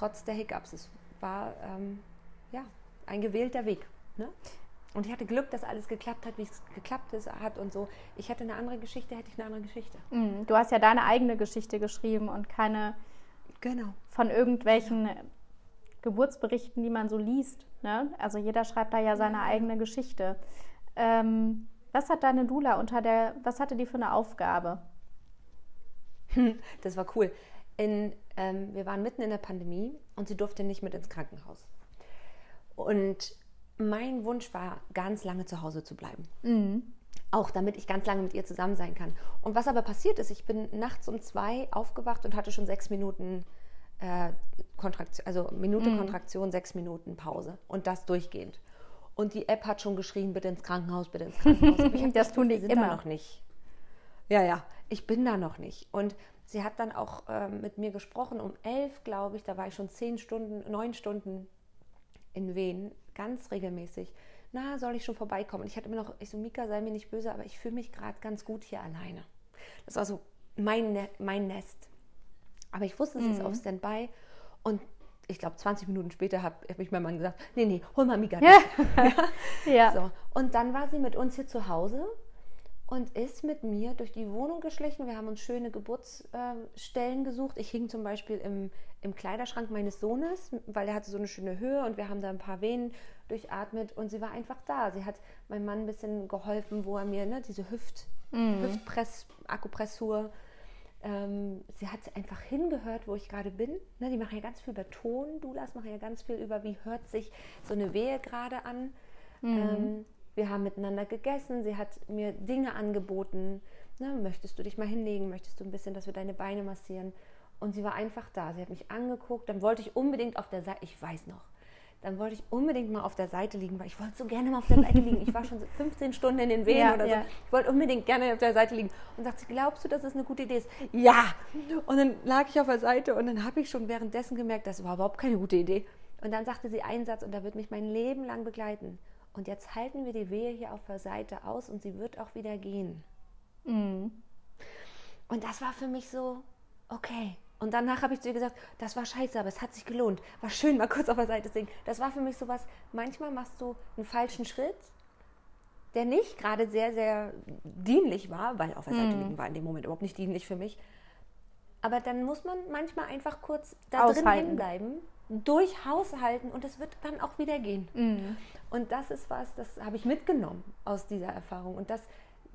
Trotz der Hiccups. Es war, ähm, ja, ein gewählter Weg. Ne? Und ich hatte Glück, dass alles geklappt hat, wie es geklappt ist, hat und so. Ich hätte eine andere Geschichte, hätte ich eine andere Geschichte. Mhm. Du hast ja deine eigene Geschichte geschrieben und keine genau. von irgendwelchen genau. Geburtsberichten, die man so liest. Ne? Also jeder schreibt da ja seine ja. eigene Geschichte. Ähm, was hat deine Dula unter der, was hatte die für eine Aufgabe? Das war cool. In, ähm, wir waren mitten in der Pandemie und sie durfte nicht mit ins Krankenhaus. Und mein Wunsch war, ganz lange zu Hause zu bleiben. Mhm. Auch damit ich ganz lange mit ihr zusammen sein kann. Und was aber passiert ist, ich bin nachts um zwei aufgewacht und hatte schon sechs Minuten äh, Kontraktion, also Minute mhm. Kontraktion, sechs Minuten Pause. Und das durchgehend. Und die App hat schon geschrien, bitte ins Krankenhaus, bitte ins Krankenhaus. das tun die immer noch nicht. Ja, ja, ich bin da noch nicht. Und sie hat dann auch äh, mit mir gesprochen um elf, glaube ich, da war ich schon zehn Stunden, neun Stunden in Wien, ganz regelmäßig. Na, soll ich schon vorbeikommen? Und ich hatte immer noch, ich so, Mika, sei mir nicht böse, aber ich fühle mich gerade ganz gut hier alleine. Das war so mein, ne mein Nest. Aber ich wusste, es mhm. ist auf Standby. Und ich glaube, 20 Minuten später habe hab ich meinem Mann gesagt, nee, nee, hol mal Mika. Ja. ja. So. Und dann war sie mit uns hier zu Hause und ist mit mir durch die Wohnung geschlichen. Wir haben uns schöne Geburtsstellen gesucht. Ich hing zum Beispiel im, im Kleiderschrank meines Sohnes, weil er hatte so eine schöne Höhe und wir haben da ein paar Venen durchatmet und sie war einfach da. Sie hat meinem Mann ein bisschen geholfen, wo er mir ne, diese Hüft, mhm. Hüftpress, Akupressur, ähm, sie hat einfach hingehört, wo ich gerade bin. Ne, die machen ja ganz viel über Ton, Dulas machen ja ganz viel über, wie hört sich so eine Wehe gerade an. Mhm. Ähm, wir haben miteinander gegessen, sie hat mir Dinge angeboten. Ne, möchtest du dich mal hinlegen? Möchtest du ein bisschen, dass wir deine Beine massieren? Und sie war einfach da. Sie hat mich angeguckt. Dann wollte ich unbedingt auf der Seite, ich weiß noch, dann wollte ich unbedingt mal auf der Seite liegen, weil ich wollte so gerne mal auf der Seite liegen. Ich war schon 15 Stunden in den Wehen ja, oder so. Ja. Ich wollte unbedingt gerne auf der Seite liegen. Und sagte, glaubst du, dass das eine gute Idee ist? Ja! Und dann lag ich auf der Seite und dann habe ich schon währenddessen gemerkt, das war überhaupt keine gute Idee. Und dann sagte sie einen Satz und der wird mich mein Leben lang begleiten. Und jetzt halten wir die Wehe hier auf der Seite aus und sie wird auch wieder gehen. Mhm. Und das war für mich so, okay. Und danach habe ich zu ihr gesagt, das war scheiße, aber es hat sich gelohnt. War schön, mal kurz auf der Seite zu singen. Das war für mich so was, manchmal machst du einen falschen Schritt, der nicht gerade sehr, sehr dienlich war, weil auf der Seite mhm. liegen war in dem Moment überhaupt nicht dienlich für mich. Aber dann muss man manchmal einfach kurz da Aushalten. drin hinbleiben durchhaushalten und es wird dann auch wieder gehen. Mhm. Und das ist was, das habe ich mitgenommen aus dieser Erfahrung. Und das,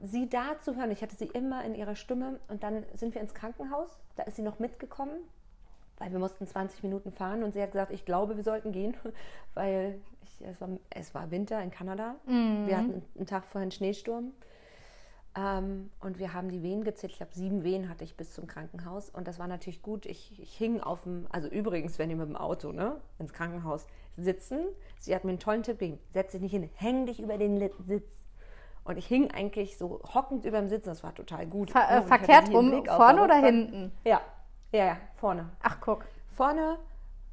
sie da zu hören, ich hatte sie immer in ihrer Stimme und dann sind wir ins Krankenhaus, da ist sie noch mitgekommen, weil wir mussten 20 Minuten fahren und sie hat gesagt, ich glaube, wir sollten gehen, weil ich, es, war, es, war, Winter in Kanada. Mhm. Wir hatten einen Tag vorher einen Schneesturm. Ähm, und wir haben die Wehen gezählt. Ich glaube, sieben Wehen hatte ich bis zum Krankenhaus. Und das war natürlich gut. Ich, ich hing auf dem, also übrigens, wenn ihr mit dem Auto ne, ins Krankenhaus sitzen, sie hat mir einen tollen Tipp gegeben. Setz dich nicht hin, häng dich über den Sitz. Und ich hing eigentlich so hockend über dem Sitz. Das war total gut. Ver äh, verkehrt rum, vorne oder hinten? Ja. ja, ja, vorne. Ach, guck. Vorne,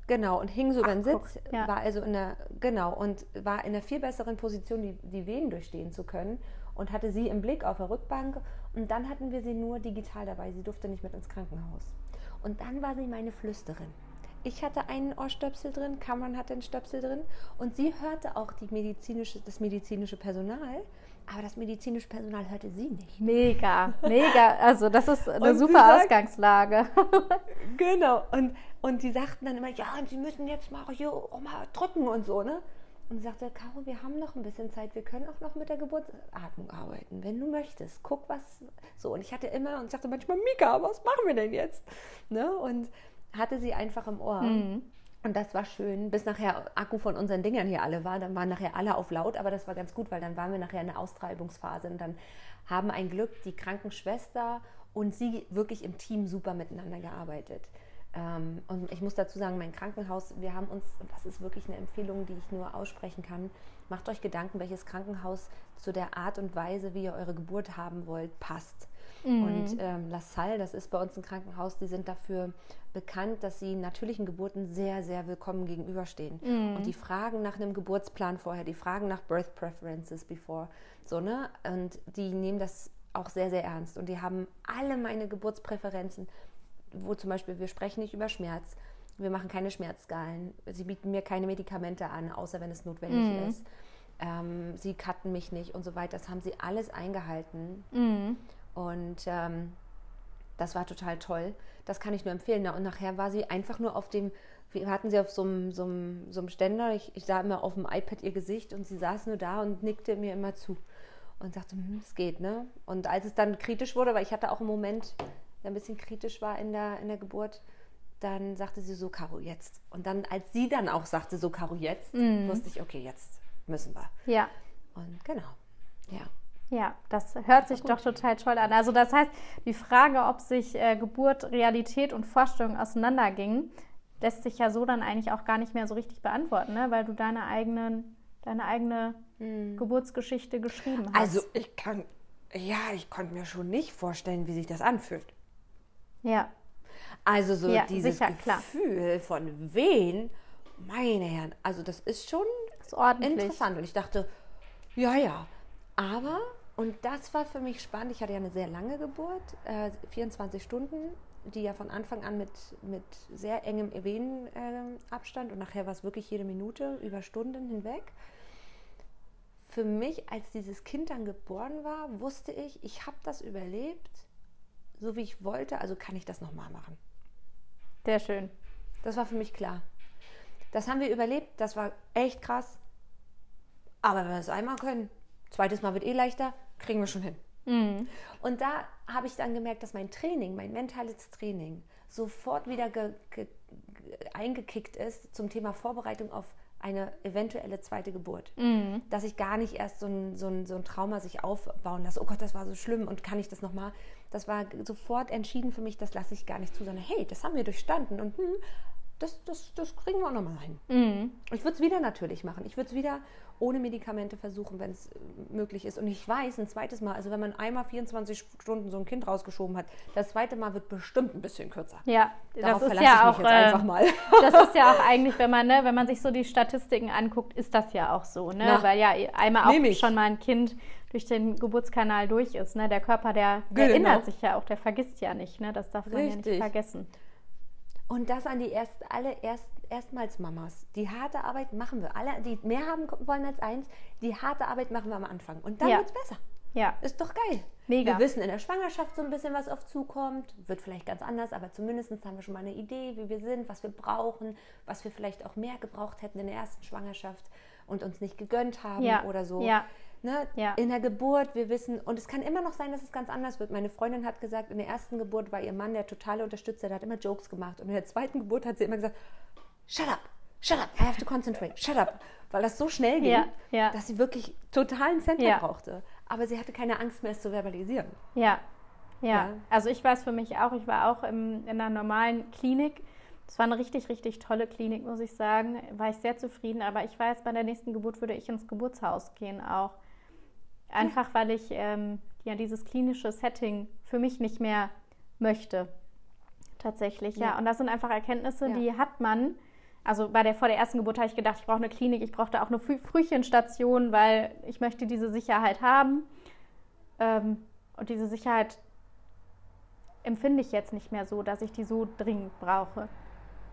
genau. Und hing so über den Sitz. Ja. War also in der, genau. Und war in einer viel besseren Position, die, die Wehen durchstehen zu können und hatte sie im Blick auf der Rückbank. Und dann hatten wir sie nur digital dabei. Sie durfte nicht mit ins Krankenhaus. Und dann war sie meine Flüsterin. Ich hatte einen Ohrstöpsel drin, Cameron hatte einen Stöpsel drin und sie hörte auch die medizinische, das medizinische Personal, aber das medizinische Personal hörte sie nicht. Mega, mega. Also das ist eine super sagt, Ausgangslage. genau. Und, und die sagten dann immer, ja, und sie müssen jetzt mal hier mal drücken und so, ne? Und sagte, Caro, wir haben noch ein bisschen Zeit, wir können auch noch mit der Geburtsatmung arbeiten, wenn du möchtest. Guck, was so. Und ich hatte immer und sagte manchmal, Mika, was machen wir denn jetzt? Ne? Und hatte sie einfach im Ohr. Mhm. Und das war schön, bis nachher Akku von unseren Dingern hier alle war. Dann waren nachher alle auf laut, aber das war ganz gut, weil dann waren wir nachher in der Austreibungsphase. Und dann haben ein Glück die Krankenschwester und sie wirklich im Team super miteinander gearbeitet. Ähm, und ich muss dazu sagen, mein Krankenhaus, wir haben uns, und das ist wirklich eine Empfehlung, die ich nur aussprechen kann, macht euch Gedanken, welches Krankenhaus zu der Art und Weise, wie ihr eure Geburt haben wollt, passt. Mhm. Und ähm, La Salle, das ist bei uns ein Krankenhaus, die sind dafür bekannt, dass sie natürlichen Geburten sehr, sehr willkommen gegenüberstehen. Mhm. Und die fragen nach einem Geburtsplan vorher, die fragen nach Birth Preferences before. So, ne? Und die nehmen das auch sehr, sehr ernst. Und die haben alle meine Geburtspräferenzen, wo zum Beispiel wir sprechen nicht über Schmerz, wir machen keine Schmerzskalen, sie bieten mir keine Medikamente an, außer wenn es notwendig Mhm. ist. Ähm, sie cutten mich nicht und so weiter. Das haben sie alles eingehalten. Mhm. Und ähm, das war total toll. Das kann ich nur empfehlen. Na, Und nachher war sie einfach nur auf dem, wir hatten sie auf so einem, so einem, so einem Ständer. Ich, ich sah immer auf dem iPad ihr Gesicht und sie saß nur da und nickte mir immer zu. Und sagte, hm, es geht, ne? Und als es dann kritisch wurde, weil ich hatte auch einen Moment, ein bisschen kritisch war in der, in der Geburt, dann sagte sie so, Caro, jetzt. Und dann, als sie dann auch sagte, so, Caro, jetzt, wusste ich, okay, jetzt müssen wir. Ja. Und genau, ja. Ja, das hört sich doch total toll an. Also das heißt, die Frage, ob sich äh, Geburt, Realität und Vorstellung auseinandergingen, lässt sich ja so dann eigentlich auch gar nicht mehr so richtig beantworten, ne? weil du deine, eigenen, deine eigene Geburtsgeschichte geschrieben hast. Hm. Also ich kann, ja, ich konnte mir schon nicht vorstellen, wie sich das anfühlt. Ja, Also so Ja, dieses sicher, klar. Gefühl von wen, meine Herren, also das ist schon ist ordentlich. interessant. Und ich dachte, ja, ja, aber, und das war für mich spannend, ich hatte ja eine sehr lange Geburt, äh, 24 Stunden, die ja von Anfang an mit, mit sehr engem Venenabstand und nachher war es wirklich jede Minute über Stunden hinweg. Für mich, als dieses Kind dann geboren war, wusste ich, ich habe das überlebt, so wie ich wollte, also kann ich das nochmal machen. Sehr schön. Das war für mich klar. Das haben wir überlebt, das war echt krass. Aber wenn wir es einmal können, zweites Mal wird eh leichter, kriegen wir schon hin. Mhm. Und da habe ich dann gemerkt, dass mein Training, mein mentales Training, sofort wieder ge, ge, ge, eingekickt ist zum Thema Vorbereitung auf eine eventuelle zweite Geburt. Dass ich gar nicht erst so ein, so, ein, so ein Trauma sich aufbauen lasse. Oh Gott, das war so schlimm und kann ich das nochmal? Das war sofort entschieden für mich, das lasse ich gar nicht zu, sondern hey, das haben wir durchstanden und hm, das, das, das kriegen wir auch nochmal hin. Mhm. Ich würde es wieder natürlich machen. Ich würde es wieder ohne Medikamente versuchen, wenn es äh, möglich ist. Und ich weiß, ein zweites Mal, also wenn man einmal 24 Stunden so ein Kind rausgeschoben hat, das zweite Mal wird bestimmt ein bisschen kürzer. Ja, Darauf das ist ja ich auch. mich jetzt einfach mal. Das ist ja auch eigentlich, wenn man, ne, wenn man sich so die Statistiken anguckt, ist das ja auch so, ne? Na, Weil ja einmal auch schon mal ein Kind durch den Geburtskanal durch ist, ne? Der Körper, der, der Genau. erinnert sich ja auch, der vergisst ja nicht, ne? Das darf man ja nicht Richtig. vergessen. Und das an die erst, alle erst, erstmals Mamas. Die harte Arbeit machen wir. Alle, die mehr haben wollen als eins, die harte Arbeit machen wir am Anfang. Und dann Ja. wird es besser. Ja, Ist doch geil. Mega. Wir wissen in der Schwangerschaft so ein bisschen, was auf zukommt. Wird vielleicht ganz anders, aber zumindest haben wir schon mal eine Idee, wie wir sind, was wir brauchen, was wir vielleicht auch mehr gebraucht hätten in der ersten Schwangerschaft und uns nicht gegönnt haben Ja. oder so. Ja. Ne? Ja. In der Geburt, wir wissen, und es kann immer noch sein, dass es ganz anders wird. Meine Freundin hat gesagt, in der ersten Geburt war ihr Mann der totale Unterstützer, der hat immer Jokes gemacht. Und in der zweiten Geburt hat sie immer gesagt, shut up, shut up, I have to concentrate, shut up. Weil das so schnell ging, Ja, ja. dass sie wirklich totalen Center Ja. brauchte. Aber sie hatte keine Angst mehr, es zu verbalisieren. Ja, ja. Also ich weiß für mich auch, ich war auch im, in einer normalen Klinik. Es war eine richtig, richtig tolle Klinik, muss ich sagen. War ich sehr zufrieden. Aber ich weiß, bei der nächsten Geburt würde ich ins Geburtshaus gehen auch. Einfach weil ich ähm, ja dieses klinische Setting für mich nicht mehr möchte. Tatsächlich, ja. Ja. Und das sind einfach Erkenntnisse, Ja. die hat man. Also bei der vor der ersten Geburt habe ich gedacht, ich brauche eine Klinik, ich brauchte auch eine Früh Frühchenstation, weil ich möchte diese Sicherheit haben. Ähm, und diese Sicherheit empfinde ich jetzt nicht mehr so, dass ich die so dringend brauche.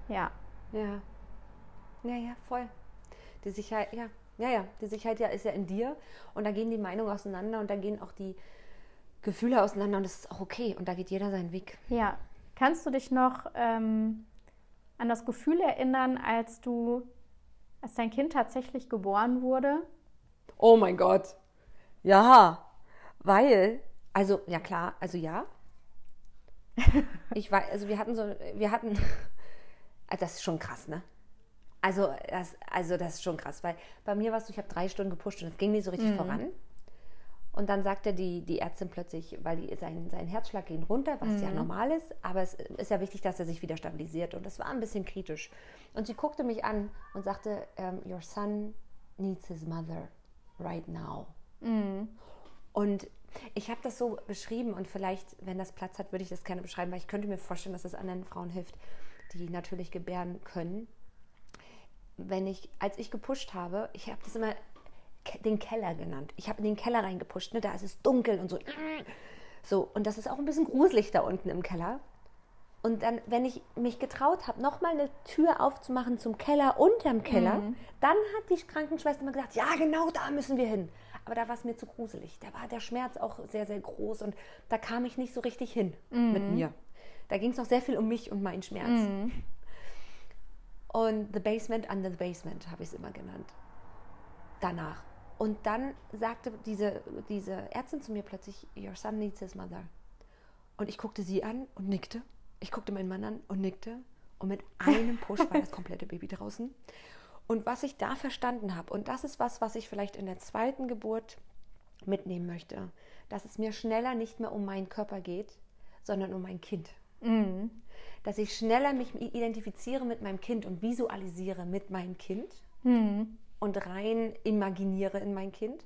Ja, Ja. Ja, ja, voll. Die Sicherheit, ja. Ja, ja, die Sicherheit ja ist ja in dir und da gehen die Meinungen auseinander und da gehen auch die Gefühle auseinander und das ist auch okay und da geht jeder seinen Weg. ja. Kannst du dich noch ähm, an das Gefühl erinnern, als du, als dein Kind tatsächlich geboren wurde? Oh mein Gott. Ja, weil, also, ja klar, also ja. Ich war, also wir hatten so, wir hatten, das ist schon krass, ne? Also das, also das ist schon krass, weil bei mir warst du, ich habe drei Stunden gepusht und es ging nicht so richtig voran. Und dann sagte die, die Ärztin plötzlich, weil die, sein, sein Herzschlag ging runter, was ja normal ist, aber es ist ja wichtig, dass er sich wieder stabilisiert. Und das war ein bisschen kritisch. Und sie guckte mich an und sagte, ähm, Your son needs his mother right now. Und ich habe das so beschrieben und vielleicht, wenn das Platz hat, würde ich das gerne beschreiben, weil ich könnte mir vorstellen, dass es anderen Frauen hilft, die natürlich gebären können. Wenn ich, als ich gepusht habe, ich habe das immer den Keller genannt. Ich habe in den Keller reingepusht, ne? da ist es dunkel und so. So, und das ist auch ein bisschen gruselig da unten im Keller. Und dann, wenn ich mich getraut habe, nochmal eine Tür aufzumachen zum Keller, unterm Keller, Mhm. dann hat die Krankenschwester immer gesagt, ja, genau da müssen wir hin. Aber da war es mir zu gruselig. Da war der Schmerz auch sehr, sehr groß und da kam ich nicht so richtig hin mit Mhm. mir. Da ging es noch sehr viel um mich und meinen Schmerz. Und The Basement under the Basement habe ich es immer genannt. Danach. Und dann sagte diese, diese Ärztin zu mir plötzlich, Your son needs his mother. Und ich guckte sie an und nickte. Ich guckte meinen Mann an und nickte. Und mit einem Push war das komplette Baby draußen. Und was ich da verstanden habe, und das ist was, was ich vielleicht in der zweiten Geburt mitnehmen möchte, dass es mir schneller nicht mehr um meinen Körper geht, sondern um mein Kind. Dass ich schneller mich identifiziere mit meinem Kind und visualisiere mit meinem Kind und rein imaginiere in mein Kind,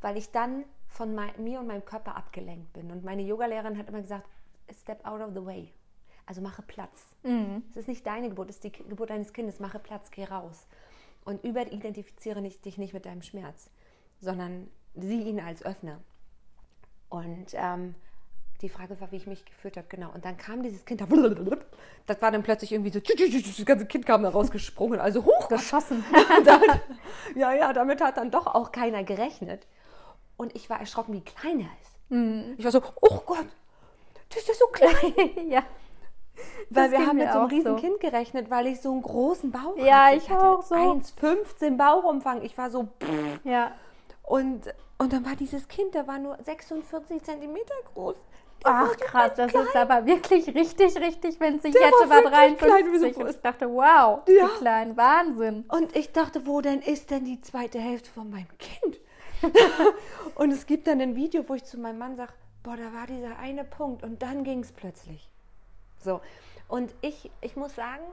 weil ich dann von mei- mir und meinem Körper abgelenkt bin. Und meine Yogalehrerin hat immer gesagt, step out of the way. Also mache Platz. Es ist nicht deine Geburt, es ist die Geburt deines Kindes. Mache Platz, geh raus. Und überidentifiziere nicht, dich nicht mit deinem Schmerz, sondern sieh ihn als Öffner. Und ähm, die Frage war, wie ich mich gefühlt habe, genau. Und dann kam dieses Kind, da- das war dann plötzlich irgendwie so, das ganze Kind kam da rausgesprungen, also hoch. Geschossen. dann, ja, ja, damit hat dann doch auch keiner gerechnet. Und ich war erschrocken, wie klein er ist. Ich war so, oh Gott, das ist ja so klein. ja. Weil Das wir haben mit so einem riesen so. Kind gerechnet, weil ich so einen großen Bauch Ja, hatte. ich hatte auch so. 1,15 Bauchumfang. Ich war so, pff. Ja. und, und dann war dieses Kind, der war nur 46 Zentimeter groß. Ach so krass, das ist aber wirklich richtig, richtig. Der Ich hätte war war wirklich klein, 53 wie so und groß. ich dachte, wow, Ja. klein, Wahnsinn. Und ich dachte, wo denn ist denn die zweite Hälfte von meinem Kind? und es gibt dann ein Video, wo ich zu meinem Mann sage, boah, da war dieser eine Punkt und dann ging es plötzlich. So, und ich, ich muss sagen,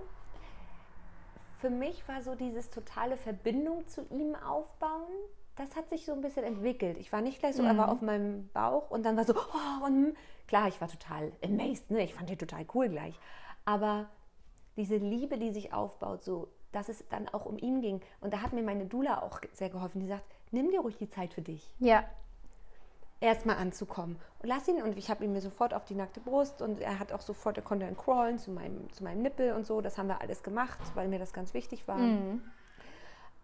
für mich war so dieses totale Verbindung zu ihm aufbauen, das hat sich so ein bisschen entwickelt. Ich war nicht gleich so, er war auf meinem Bauch und dann war so, oh, und klar, ich war total amazed, ne? ich fand ihn total cool gleich. Aber diese Liebe, die sich aufbaut, so, dass es dann auch um ihn ging. Und da hat mir meine Dula auch sehr geholfen. Die sagt, nimm dir ruhig die Zeit für dich Ja. erstmal anzukommen. Und lass ihn, und ich habe ihn mir sofort auf die nackte Brust und er hat auch sofort, er konnte dann crawlen zu meinem, zu meinem Nippel und so. Das haben wir alles gemacht, weil mir das ganz wichtig war.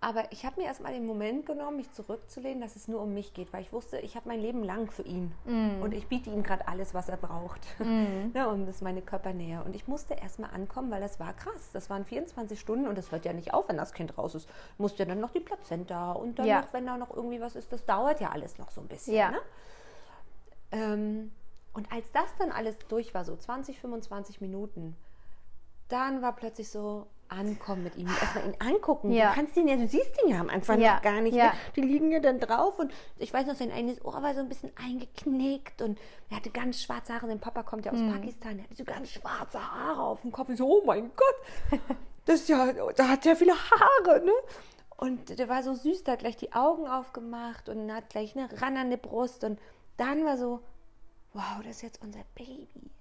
Aber ich habe mir erstmal den Moment genommen, mich zurückzulehnen, dass es nur um mich geht, weil ich wusste, ich habe mein Leben lang für ihn. Und ich biete ihm gerade alles, was er braucht. ja, und das ist meine Körpernähe. Und ich musste erstmal ankommen, weil das war krass. Das waren 24 Stunden und das hört ja nicht auf, wenn das Kind raus ist. Musste ja dann noch die Plazenta und dann Ja. noch, wenn da noch irgendwie was ist, das dauert ja alles noch so ein bisschen. Ja. Ne? Ähm, und als das dann alles durch war, so 20, 25 Minuten, dann war plötzlich so ankommen mit ihm, erstmal ihn angucken. Ja. Du kannst ihn ja, du siehst ihn ja am Anfang Ja, noch gar nicht. ja. Ne? Die liegen ja dann drauf und ich weiß noch, sein eines Ohr war so ein bisschen eingeknickt und er hatte ganz schwarze Haare. Sein Papa kommt ja aus Pakistan, er hatte so ganz schwarze Haare auf dem Kopf. Ich so, oh mein Gott, das ist ja, da hat er viele Haare, ne? Und der war so süß, der hat gleich die Augen aufgemacht und hat gleich eine ran an die Brust und dann war so, wow, das ist jetzt unser Baby.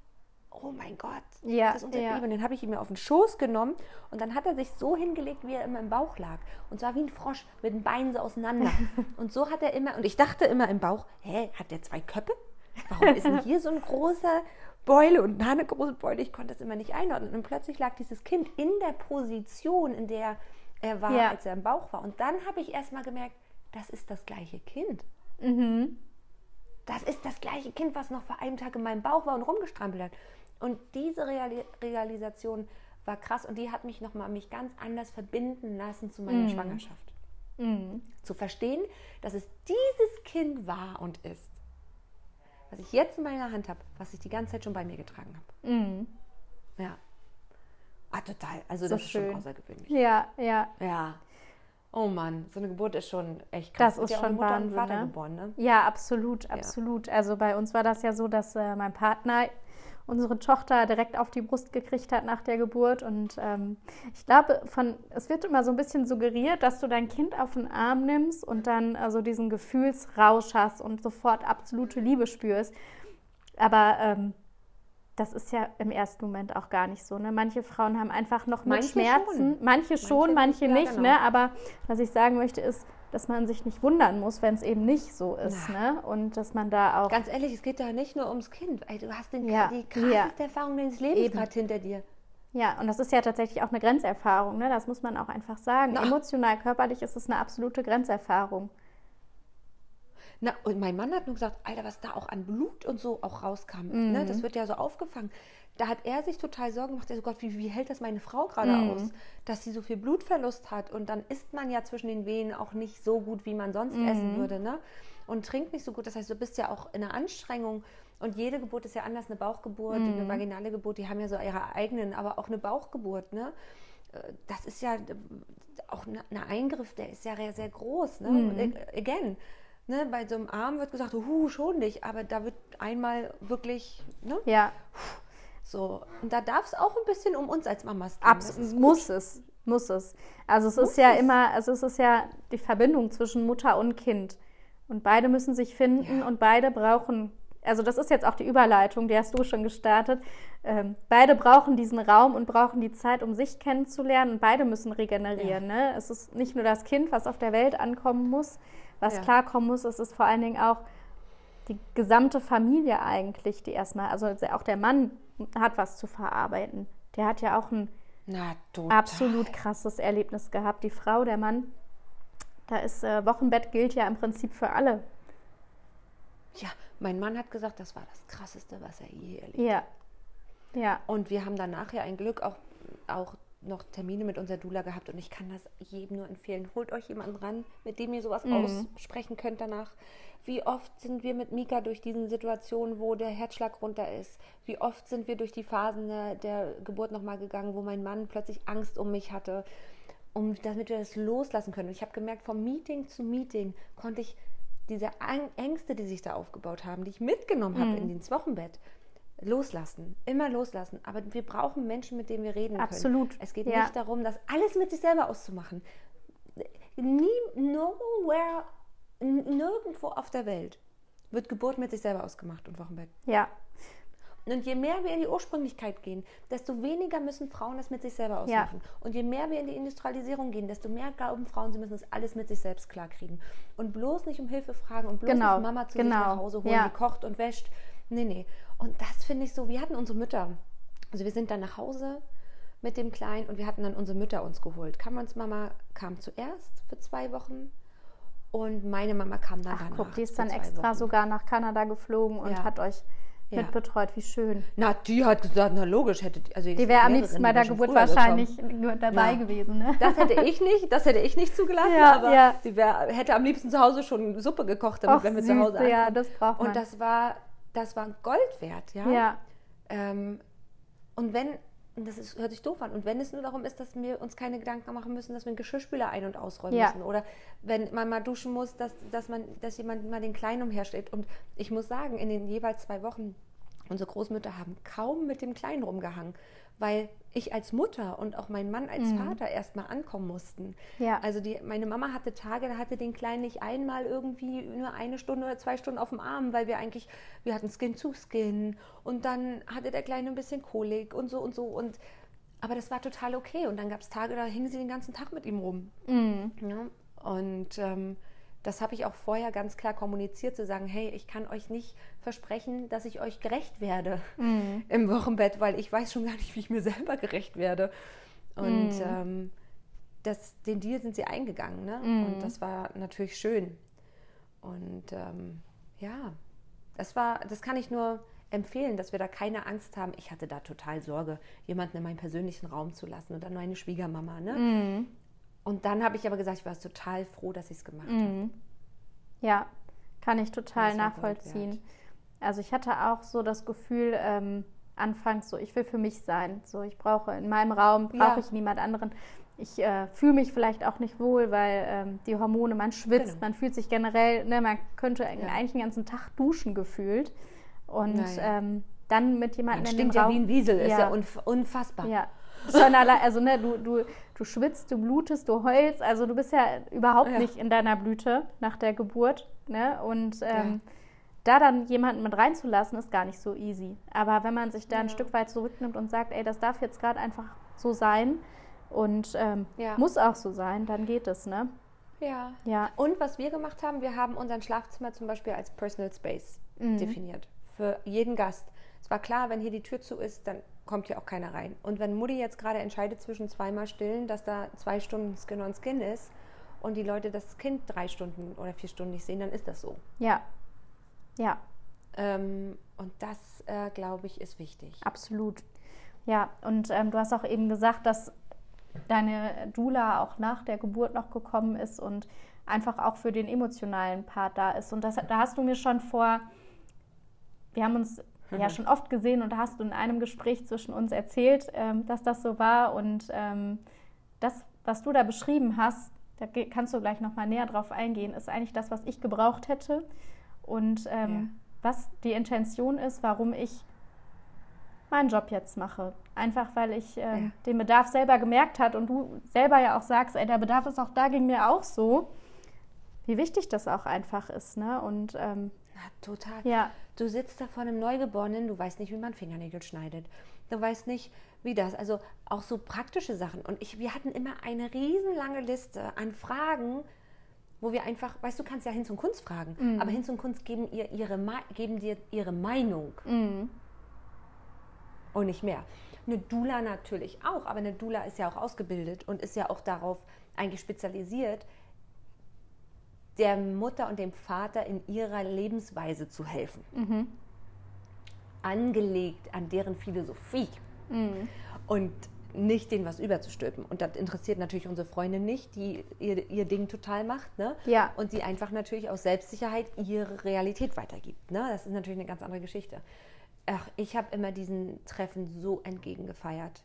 Oh mein Gott, Ja, das ist unser ja. Baby. Und dann habe ich ihn mir auf den Schoß genommen und dann hat er sich so hingelegt, wie er immer im Bauch lag. Und zwar wie ein Frosch mit den Beinen so auseinander. und so hat er immer, und ich dachte immer im Bauch, hä, hat der zwei Köpfe? Warum ist denn hier so ein großer Beule und da eine große Beule? Ich konnte das immer nicht einordnen. Und plötzlich lag dieses Kind in der Position, in der er war, Ja. als er im Bauch war. Und dann habe ich erst mal gemerkt, das ist das gleiche Kind. Das ist das gleiche Kind, was noch vor einem Tag in meinem Bauch war und rumgestrampelt hat. Und diese Reali Realisation war krass und die hat mich nochmal mich ganz anders verbinden lassen zu meiner Schwangerschaft. Zu verstehen, dass es dieses Kind war und ist, was ich jetzt in meiner Hand habe, was ich die ganze Zeit schon bei mir getragen habe. Ja. Ah, total. Also So das ist schon schön. außergewöhnlich. Ja, ja. Ja. Oh Mann, so eine Geburt ist schon echt krass. Das ist ja schon Mutter Wahnsinn. und Vater ne? geboren, ne? Ja, absolut, absolut. Also bei uns war das ja so, dass äh, mein Partner unsere Tochter direkt auf die Brust gekriegt hat nach der Geburt. Und ähm, ich glaube, von es wird immer so ein bisschen suggeriert, dass du dein Kind auf den Arm nimmst und dann also diesen Gefühlsrausch hast und sofort absolute Liebe spürst. Aber ähm, das ist ja im ersten Moment auch gar nicht so. Ne? Manche Frauen haben einfach noch mit Manche Schmerzen, schon. manche schon, Manche manche, nicht, ja, genau. Ne? Aber was ich sagen möchte ist, dass man sich nicht wundern muss, wenn es eben nicht so ist. Ne? Und dass man da auch. Ganz ehrlich, es geht da nicht nur ums Kind. Du hast den, Ja, die krasseste ja. Erfahrung deines Lebens Eben. gerade hinter dir. Ja, und das ist ja tatsächlich auch eine Grenzerfahrung, ne? das muss man auch einfach sagen. Na. Emotional, körperlich ist es eine absolute Grenzerfahrung. Na, und mein Mann hat nur gesagt, Alter, was da auch an Blut und so auch rauskam. Mhm. Ne? Das wird ja so aufgefangen. Da hat er sich total Sorgen gemacht. Er so, Gott, wie, wie hält das meine Frau gerade Mhm. aus, dass sie so viel Blutverlust hat? Und dann isst man ja zwischen den Wehen auch nicht so gut, wie man sonst Mhm. essen würde. Ne? Und trinkt nicht so gut. Das heißt, du bist ja auch in einer Anstrengung. Und jede Geburt ist ja anders. Eine Bauchgeburt, Mhm. eine vaginale Geburt, die haben ja so ihre eigenen, aber auch eine Bauchgeburt. Ne? Äh, Das ist ja äh, auch ein ein Eingriff, der ist ja sehr, sehr groß. Ne? Mhm. Again, ne, bei so einem Arm wird gesagt, huh, schon nicht, aber da wird einmal wirklich, ne, Ja, so. Und da darf es auch ein bisschen um uns als Mamas gehen. abs Das ist muss es, muss es. Also es Muss ist ja es. immer, also es ist ja die Verbindung zwischen Mutter und Kind. Und beide müssen sich finden Ja. und beide brauchen, also das ist jetzt auch die Überleitung, die hast du schon gestartet. Ähm, beide brauchen diesen Raum und brauchen die Zeit, um sich kennenzulernen und beide müssen regenerieren. Ne? Es ist nicht nur das Kind, was auf der Welt ankommen muss, was Ja. klarkommen muss, es ist vor allen Dingen auch die gesamte Familie eigentlich, die erstmal, also auch der Mann hat was zu verarbeiten. Der hat ja auch ein Na, absolut krasses Erlebnis gehabt. Die Frau, der Mann, da ist äh, Wochenbett gilt ja im Prinzip für alle. Ja, mein Mann hat gesagt, das war das Krasseste, was er je erlebt hat. Ja. Ja. Und wir haben danach ja ein Glück auch, auch noch Termine mit unserer Dula gehabt und ich kann das jedem nur empfehlen. Holt euch jemanden ran, mit dem ihr sowas Mhm. aussprechen könnt danach. Wie oft sind wir mit Mika durch diese Situation, wo der Herzschlag runter ist? Wie oft sind wir durch die Phasen der, der Geburt nochmal gegangen, wo mein Mann plötzlich Angst um mich hatte, um, damit wir das loslassen können. Und ich habe gemerkt, vom Meeting zu Meeting konnte ich diese Ängste, die sich da aufgebaut haben, die ich mitgenommen habe in ins Wochenbett, loslassen, immer loslassen. Aber wir brauchen Menschen, mit denen wir reden Absolut, können. Es geht ja. nicht darum, das alles mit sich selber auszumachen. Nie, nowhere, nirgendwo auf der Welt wird Geburt mit sich selber ausgemacht und Wochenbett. Ja. Und je mehr wir in die Ursprünglichkeit gehen, desto weniger müssen Frauen das mit sich selber ausmachen. Und je mehr wir in die Industrialisierung gehen, desto mehr glauben Frauen, sie müssen das alles mit sich selbst klarkriegen. Und bloß nicht um Hilfe fragen und bloß Genau, nicht Mama zu sich genau, nach Hause holen, ja. die kocht und wäscht. Nee, nee. Und das finde ich so, wir hatten unsere Mütter. Also wir sind dann nach Hause mit dem Kleinen und wir hatten dann unsere Mütter uns geholt. Camerons Mama kam zuerst für zwei Wochen und meine Mama kam dann Ach danach. guck, die ist dann extra Wochen. sogar nach Kanada geflogen und Ja. hat euch Ja. mitbetreut. Wie schön. Na, die hat gesagt, na logisch, hätte die, also Die wäre am liebsten bei der Geburt früher gekommen. wahrscheinlich dabei Ja. gewesen. Ne? Das hätte ich nicht, das hätte ich nicht zugelassen, Ja, aber ja. sie wär, hätte am liebsten zu Hause schon Suppe gekocht, damit Och, wenn wir süß, zu Hause ankommen. ja, das braucht man. Und das war, das war Gold wert, ja. ja. Ähm, und wenn, das ist, hört sich doof an, und wenn es nur darum ist, dass wir uns keine Gedanken machen müssen, dass wir einen Geschirrspüler ein- und ausräumen Ja. müssen oder wenn man mal duschen muss, dass, dass, man, dass jemand mal den Kleinen umhersteht. Und ich muss sagen, in den jeweils zwei Wochen, unsere Großmütter haben kaum mit dem Kleinen rumgehangen, weil ich als Mutter und auch mein Mann als Vater erstmal ankommen mussten. Mhm. Ja. Also die, meine Mama hatte Tage, da hatte den Kleinen nicht einmal irgendwie nur eine Stunde oder zwei Stunden auf dem Arm, weil wir eigentlich, wir hatten Skin zu Skin und dann hatte der Kleine ein bisschen Kolik und so und so und aber das war total okay und dann gab es Tage, da hingen sie den ganzen Tag mit ihm rum. Mhm. Ja? Und ähm, das habe ich auch vorher ganz klar kommuniziert, zu sagen, hey, ich kann euch nicht versprechen, dass ich euch gerecht werde Mhm. im Wochenbett, weil ich weiß schon gar nicht, wie ich mir selber gerecht werde. Und Mhm. ähm, das, den Deal sind sie eingegangen. Ne? Mhm. Und das war natürlich schön. Und ähm, ja, das war, das kann ich nur empfehlen, dass wir da keine Angst haben. Ich hatte da total Sorge, jemanden in meinen persönlichen Raum zu lassen und dann meine Schwiegermama. Ne? Mhm. Und dann habe ich aber gesagt, ich war total froh, dass ich es gemacht habe. Mhm. Ja, kann ich total nachvollziehen. Also ich hatte auch so das Gefühl, ähm, anfangs so, ich will für mich sein. So, ich brauche in meinem Raum, brauche Ja. ich niemand anderen. Ich äh, fühle mich vielleicht auch nicht wohl, weil ähm, die Hormone, man schwitzt, Genau. man fühlt sich generell, ne, man könnte eigentlich den ganzen Tag duschen gefühlt. Und ähm, dann mit Man jemandem in stinkt dem ja Raum. wie ein Wiesel, ist Ja. ja unf unfassbar. Ja, schon allein, also ne, du, du, du schwitzt, du blutest, du heulst, also du bist ja überhaupt Ja. nicht in deiner Blüte nach der Geburt, ne? Und ähm, da dann jemanden mit reinzulassen, ist gar nicht so easy. Aber wenn man sich da ein Ja. Stück weit zurücknimmt und sagt, ey, das darf jetzt gerade einfach so sein und ähm, Ja. muss auch so sein, dann geht es, ne? Ja. Ja. Und was wir gemacht haben, wir haben unseren Schlafzimmer zum Beispiel als Personal Space definiert. Für jeden Gast. Es war klar, wenn hier die Tür zu ist, dann kommt hier auch keiner rein. Und wenn Mutti jetzt gerade entscheidet zwischen zweimal stillen, dass da zwei Stunden Skin on Skin ist und die Leute das Kind drei Stunden oder vier Stunden nicht sehen, dann ist das so. Ja. Ja, Ähm, und das, äh, glaube ich, ist wichtig. absolut. Ja, und ähm, du hast auch eben gesagt, dass deine Dula auch nach der Geburt noch gekommen ist und einfach auch für den emotionalen Part da ist. Und das, da hast du mir schon vor, wir haben uns ja schon oft gesehen und hast du in einem Gespräch zwischen uns erzählt, ähm, dass das so war. Und ähm, das, was du da beschrieben hast, da kannst du gleich nochmal näher drauf eingehen, ist eigentlich das, was ich gebraucht hätte. Und ähm, was die Intention ist, warum ich meinen Job jetzt mache. Einfach weil ich ähm, Ja. den Bedarf selber gemerkt hat und du selber ja auch sagst, ey, der Bedarf ist auch da, ging mir auch so. Wie wichtig das auch einfach ist, ne? Und ähm, Na, total. ja, Du sitzt da vor einem Neugeborenen, du weißt nicht, wie man Fingernägel schneidet. Du weißt nicht, wie das. Also auch so praktische Sachen. Und ich, wir hatten immer eine riesenlange Liste an Fragen, wo wir einfach, weißt du, kannst ja Hinz und Kunst fragen, aber Hinz und Kunst geben, ihr ihre, geben dir ihre Meinung und nicht mehr. Eine Dula natürlich auch, aber eine Dula ist ja auch ausgebildet und ist ja auch darauf eigentlich spezialisiert, der Mutter und dem Vater in ihrer Lebensweise zu helfen. Angelegt an deren Philosophie und nicht denen was überzustülpen. Und das interessiert natürlich unsere Freundin nicht, die ihr, ihr Ding total macht. Ne? Ja. Und die einfach natürlich aus Selbstsicherheit ihre Realität weitergibt. Ne? Das ist natürlich eine ganz andere Geschichte. Ach, ich habe immer diesen Treffen so entgegengefeiert.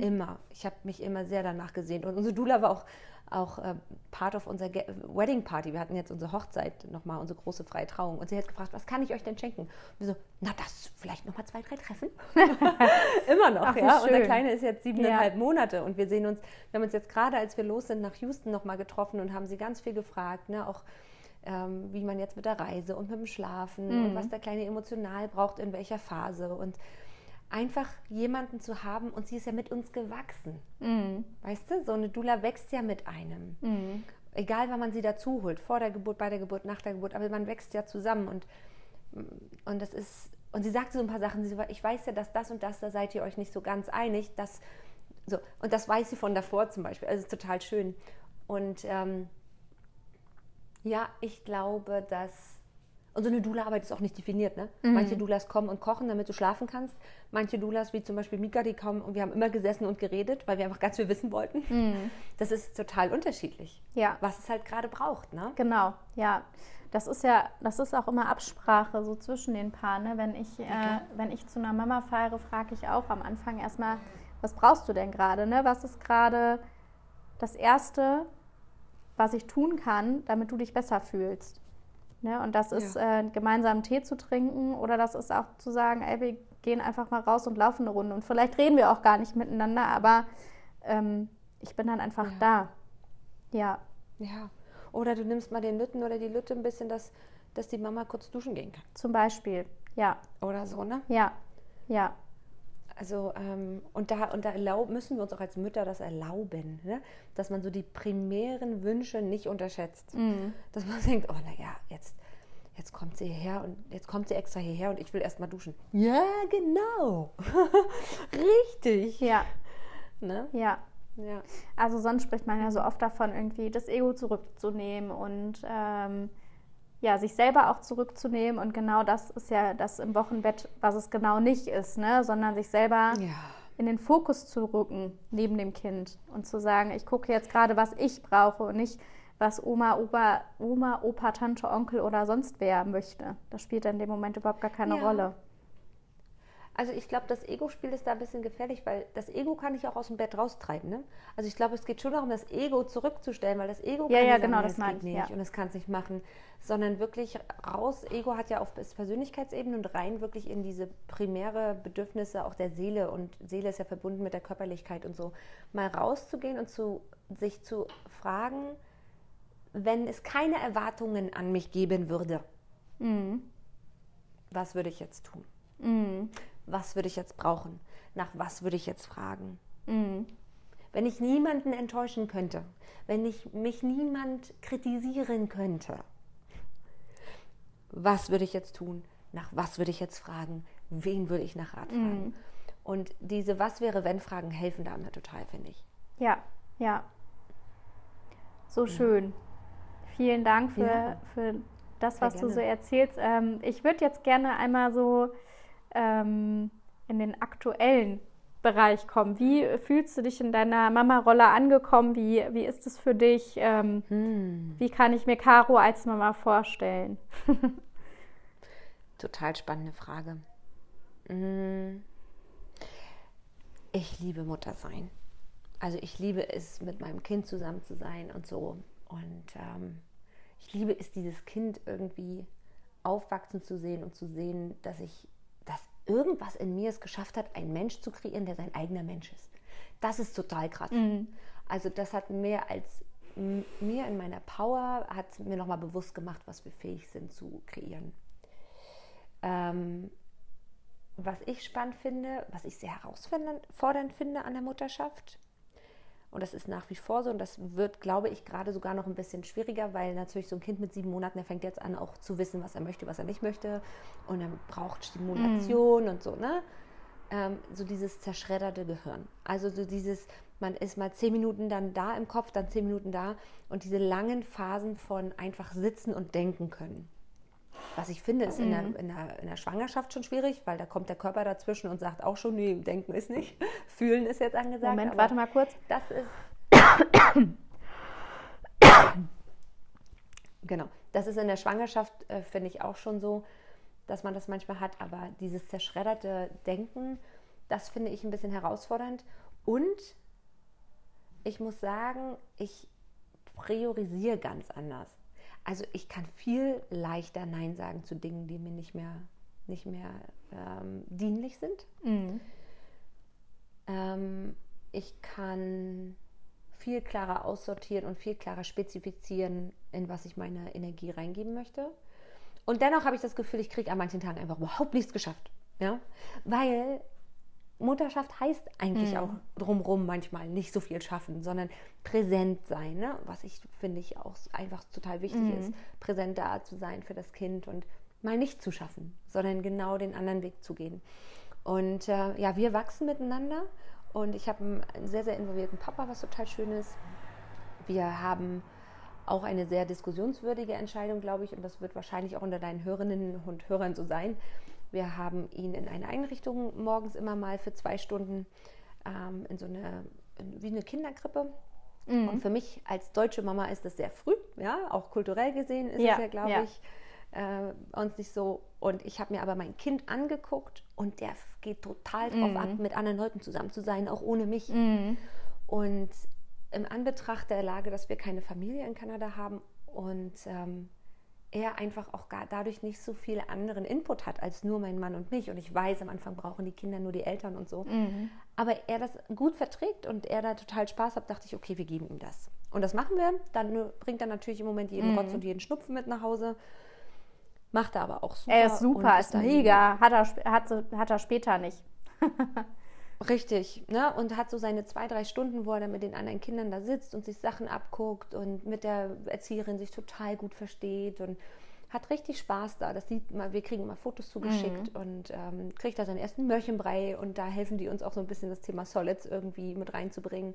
Immer. Ich habe mich immer sehr danach gesehnt. Und unsere Dula war auch, auch äh, Part of unserer Ge Wedding Party. Wir hatten jetzt unsere Hochzeit nochmal, unsere große freie Trauung. Und sie hat gefragt, was kann ich euch denn schenken? Und wir so, na das, vielleicht nochmal zwei, drei Treffen. immer noch, Ach, ja. Und der. Kleine ist jetzt siebeneinhalb Ja. Monate. Und wir sehen uns, wir haben uns jetzt gerade, als wir los sind, nach Houston nochmal getroffen und haben sie ganz viel gefragt, ne? auch ähm, wie man jetzt mit der Reise und mit dem Schlafen Mhm. und was der Kleine emotional braucht, in welcher Phase. Und einfach jemanden zu haben, und sie ist ja mit uns gewachsen. Mhm. Weißt du, so eine Dula wächst ja mit einem. Egal, wann man sie dazu holt, vor der Geburt, bei der Geburt, nach der Geburt, aber man wächst ja zusammen und, und das ist, und sie sagte so ein paar Sachen, sie ich weiß ja, dass das und das, da seid ihr euch nicht so ganz einig, das, so, und das weiß sie von davor zum Beispiel, also total schön. Und ähm, ja, ich glaube, dass. Und so eine Dula-Arbeit ist auch nicht definiert, ne? Manche Doulas kommen und kochen, damit du schlafen kannst. Manche Doulas, wie zum Beispiel Mika, die kommen und wir haben immer gesessen und geredet, weil wir einfach ganz viel wissen wollten. Das ist total unterschiedlich. Ja. Was es halt gerade braucht, ne? Genau, ja. Das ist ja, das ist auch immer Absprache so zwischen den Paaren. Ne? Wenn, ich, äh, wenn ich zu einer Mama feiere, frage ich auch am Anfang erstmal, was brauchst du denn gerade? Ne? Was ist gerade das Erste, was ich tun kann, damit du dich besser fühlst? Ne? Und das ist Ja. äh, gemeinsam Tee zu trinken oder das ist auch zu sagen, ey, wir gehen einfach mal raus und laufen eine Runde. Und vielleicht reden wir auch gar nicht miteinander, aber ähm, ich bin dann einfach Ja. da. Ja, Ja. Oder du nimmst mal den Lütten oder die Lütte ein bisschen, dass, dass die Mama kurz duschen gehen kann. zum Beispiel. Ja, Oder so, ne? ja, ja. Also, ähm, und da, und da erlaub, müssen wir uns auch als Mütter das erlauben, ne? dass man so die primären Wünsche nicht unterschätzt. Dass man denkt, oh naja, jetzt, jetzt kommt sie hierher und jetzt kommt sie extra hierher und ich will erst mal duschen. Ja, genau. Richtig. Ja, Ne? ja. Ja. Also sonst spricht man ja so oft davon, irgendwie das Ego zurückzunehmen und ähm, ja, sich selber auch zurückzunehmen. Und genau das ist ja das im Wochenbett, was es genau nicht ist, ne? sondern sich selber Ja. in den Fokus zu rücken neben dem Kind und zu sagen, ich gucke jetzt gerade, was ich brauche und nicht, was Oma, Opa, Oma, Opa, Tante, Onkel oder sonst wer möchte. Das spielt in dem Moment überhaupt gar keine Ja. Rolle. Also ich glaube, das Ego-Spiel ist da ein bisschen gefährlich, weil das Ego kann ich auch aus dem Bett raustreiben. Ne? Also ich glaube, es geht schon darum, das Ego zurückzustellen, weil das Ego Ja, kann ja, nicht genau, das geht ich, nicht ja. und es kann es nicht machen, sondern wirklich raus. Ego hat ja auf Persönlichkeitsebene und rein wirklich in diese primäre Bedürfnisse auch der Seele und Seele ist ja verbunden mit der Körperlichkeit und so. Mal rauszugehen und zu sich zu fragen, wenn es keine Erwartungen an mich geben würde, was würde ich jetzt tun? Was würde ich jetzt brauchen? Nach was würde ich jetzt fragen? wenn ich niemanden enttäuschen könnte, wenn ich mich niemand kritisieren könnte, was würde ich jetzt tun? Nach was würde ich jetzt fragen? Wen würde ich nach Rat fragen? Mm. Und diese Was wäre, wenn Fragen helfen da immer total, finde ich. Ja, ja. So schön. Vielen Dank für, ja. für das, was du so erzählst. Ähm, ich würde jetzt gerne einmal so ähm, in den aktuellen Bereich kommen. Wie fühlst du dich in deiner Mama-Rolle angekommen? Wie, wie ist es für dich? Ähm, hm. Wie kann ich mir Caro als Mama vorstellen? Total spannende Frage. Hm. Ich liebe Mutter sein. Also ich liebe es, mit meinem Kind zusammen zu sein und so. Und ähm, ich liebe es, dieses Kind irgendwie aufwachsen zu sehen und zu sehen, dass ich, irgendwas in mir es geschafft hat, einen Mensch zu kreieren, der sein eigener Mensch ist. Das ist total krass. Mhm. Also das hat mehr als mir in meiner Power, hat mir nochmal bewusst gemacht, was wir fähig sind zu kreieren. Ähm, was ich spannend finde, was ich sehr herausfordernd finde an der Mutterschaft, und das ist nach wie vor so und das wird, glaube ich, gerade sogar noch ein bisschen schwieriger, weil natürlich so ein Kind mit sieben Monaten, der fängt jetzt an, auch zu wissen, was er möchte, was er nicht möchte und er braucht Stimulation mm. und so, ne? Ähm, so dieses zerschredderte Gehirn. Also so dieses, man ist mal zehn Minuten dann da im Kopf, dann zehn Minuten da und diese langen Phasen von einfach sitzen und denken können. Was ich finde, ist in, der, mhm. in, der, in der Schwangerschaft schon schwierig, weil da kommt der Körper dazwischen und sagt auch schon, nee, denken ist nicht. Fühlen ist jetzt angesagt. Moment, warte mal kurz. Das ist. genau. Das ist in der Schwangerschaft, äh, finde ich, auch schon so, dass man das manchmal hat. Aber dieses zerschredderte Denken, das finde ich ein bisschen herausfordernd. Und ich muss sagen, ich priorisiere ganz anders. Also ich kann viel leichter Nein sagen zu Dingen, die mir nicht mehr, nicht mehr ähm, dienlich sind. Mhm. Ähm, ich kann viel klarer aussortieren und viel klarer spezifizieren, in was ich meine Energie reingeben möchte. Und dennoch habe ich das Gefühl, ich kriege an manchen Tagen einfach überhaupt nichts geschafft. Ja? Weil Mutterschaft heißt eigentlich mhm. auch drumherum manchmal nicht so viel schaffen, sondern präsent sein, ne? was ich finde ich auch einfach total wichtig mhm. ist, präsent da zu sein für das Kind und mal nicht zu schaffen, sondern genau den anderen Weg zu gehen. Und äh, ja, wir wachsen miteinander und ich habe einen sehr, sehr involvierten Papa, was total schön ist. Wir haben auch eine sehr diskussionswürdige Entscheidung, glaube ich, und das wird wahrscheinlich auch unter deinen Hörerinnen und Hörern so sein wir haben ihn in eine Einrichtung morgens immer mal für zwei Stunden ähm, in so eine, wie eine Kinderkrippe. Mhm. Und für mich als deutsche Mama ist das sehr früh, ja, auch kulturell gesehen ist ja, es ja, glaube ja. ich, äh, uns nicht so. Und ich habe mir aber mein Kind angeguckt und der geht total drauf mhm. ab, mit anderen Leuten zusammen zu sein, auch ohne mich. Mhm. Und im Anbetracht der Lage, dass wir keine Familie in Kanada haben und ähm, er einfach auch gar dadurch nicht so viel anderen Input hat als nur mein Mann und mich. Und ich weiß, am Anfang brauchen die Kinder nur die Eltern und so. Mhm. Aber er das gut verträgt und er da total Spaß hat, dachte ich, okay, wir geben ihm das. Und das machen wir. Dann bringt er natürlich im Moment jeden mhm. Rotz und jeden Schnupfen mit nach Hause. Macht er aber auch super. Er ist super, ist, mega. Hat er, hat, hat er später nicht. Richtig, ne? Und hat so seine zwei, drei Stunden, wo er dann mit den anderen Kindern da sitzt und sich Sachen abguckt und mit der Erzieherin sich total gut versteht und hat richtig Spaß da. Das sieht man, wir kriegen immer Fotos zugeschickt mhm. und ähm, kriegt da seinen ersten Mörchenbrei und da helfen die uns auch so ein bisschen das Thema Solids irgendwie mit reinzubringen.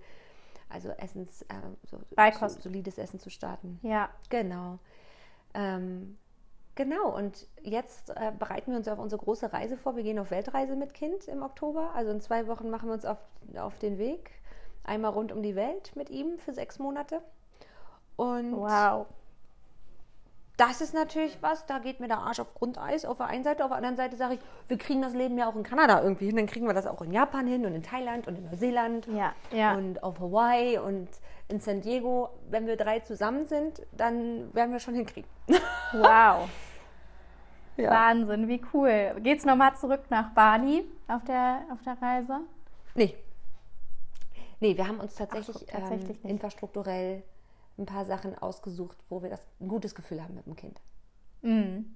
Also Essens, äh, so, so, solides Essen zu starten. Ja. Genau. Ähm, Genau, und jetzt äh, bereiten wir uns auf unsere große Reise vor. Wir gehen auf Weltreise mit Kind im Oktober. Also in zwei Wochen machen wir uns auf, auf den Weg. Einmal rund um die Welt mit ihm für sechs Monate. Und wow. Das ist natürlich was, da geht mir der Arsch auf Grundeis auf der einen Seite. Auf der anderen Seite sage ich, wir kriegen das Leben ja auch in Kanada irgendwie hin. Dann kriegen wir das auch in Japan hin und in Thailand und in Neuseeland ja, ja. und auf Hawaii und in San Diego. Wenn wir drei zusammen sind, dann werden wir schon hinkriegen. Wow. Ja. Wahnsinn, wie cool. Geht's nochmal zurück nach Bali auf der, auf der Reise? Nee. Nee, wir haben uns tatsächlich, Ach, tatsächlich ähm, infrastrukturell ein paar Sachen ausgesucht, wo wir das ein gutes Gefühl haben mit dem Kind. Mhm.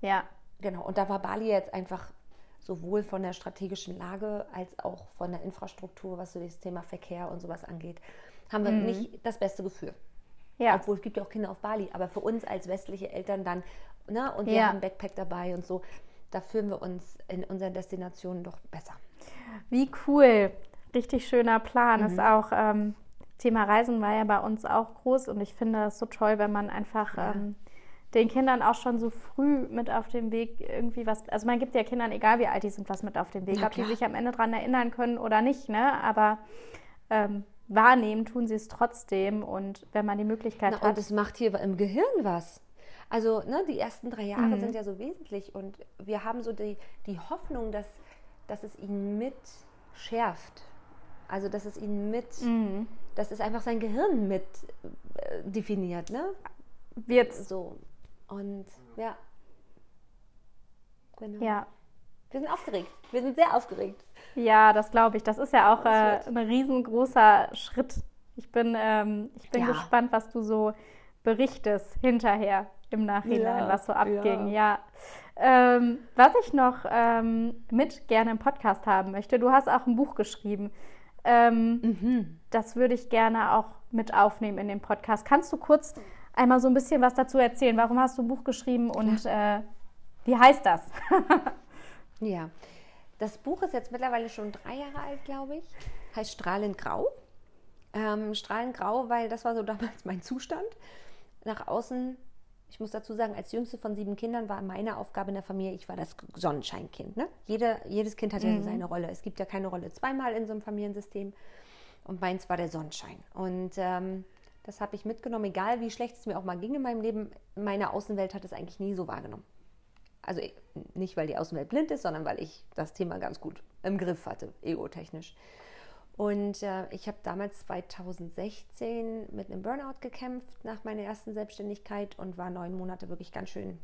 Ja. Genau. Und da war Bali jetzt einfach sowohl von der strategischen Lage als auch von der Infrastruktur, was so das Thema Verkehr und sowas angeht, haben wir mhm. nicht das beste Gefühl. Ja. Obwohl es gibt ja auch Kinder auf Bali, aber für uns als westliche Eltern dann, ne, und wir ja. haben Backpack dabei und so, da fühlen wir uns in unseren Destinationen doch besser. Wie cool. Richtig schöner Plan. Mhm. Ist auch ähm, Thema Reisen war ja bei uns auch groß und ich finde es so toll, wenn man einfach ja. ähm, den Kindern auch schon so früh mit auf dem Weg irgendwie was, also man gibt ja Kindern, egal wie alt die sind, was mit auf dem Weg, ob die sich am Ende daran erinnern können oder nicht, ne? Aber ähm, wahrnehmen tun sie es trotzdem und wenn man die Möglichkeit Na, hat. Und es macht hier im Gehirn was. Also ne, die ersten drei Jahre mhm. sind ja so wesentlich und wir haben so die, die Hoffnung, dass, dass es ihn mit schärft. Also dass es ihn mit, mhm. Dass es einfach sein Gehirn mit äh, definiert, ne? Wird so. Und ja. Genau. Ja. Wir sind aufgeregt. Wir sind sehr aufgeregt. Ja, das glaube ich. Das ist ja auch äh, ein riesengroßer Schritt. Ich bin, ähm, ich bin ja. gespannt, was du so berichtest hinterher im Nachhinein, ja, was so abging. Ja. ja. Ähm, was ich noch ähm, mit gerne im Podcast haben möchte, du hast auch ein Buch geschrieben. Ähm, mhm. Das würde ich gerne auch mit aufnehmen in den Podcast. Kannst du kurz einmal so ein bisschen was dazu erzählen? Warum hast du ein Buch geschrieben und äh, wie heißt das? ja, das Buch ist jetzt mittlerweile schon drei Jahre alt, glaube ich. Heißt Strahlend Grau. Ähm, Strahlend Grau, weil das war so damals mein Zustand. Nach außen ich muss dazu sagen, als jüngste von sieben Kindern war meine Aufgabe in der Familie, ich war das Sonnenscheinkind. Ne? Jede, jedes Kind hat ja mhm. seine Rolle. Es gibt ja keine Rolle zweimal in so einem Familiensystem. Und meins war der Sonnenschein. Und ähm, das habe ich mitgenommen, egal wie schlecht es mir auch mal ging in meinem Leben. Meine Außenwelt hat es eigentlich nie so wahrgenommen. Also nicht, weil die Außenwelt blind ist, sondern weil ich das Thema ganz gut im Griff hatte, ego-technisch. Und äh, ich habe damals 2016 mit einem Burnout gekämpft nach meiner ersten Selbstständigkeit und war neun Monate wirklich ganz schön,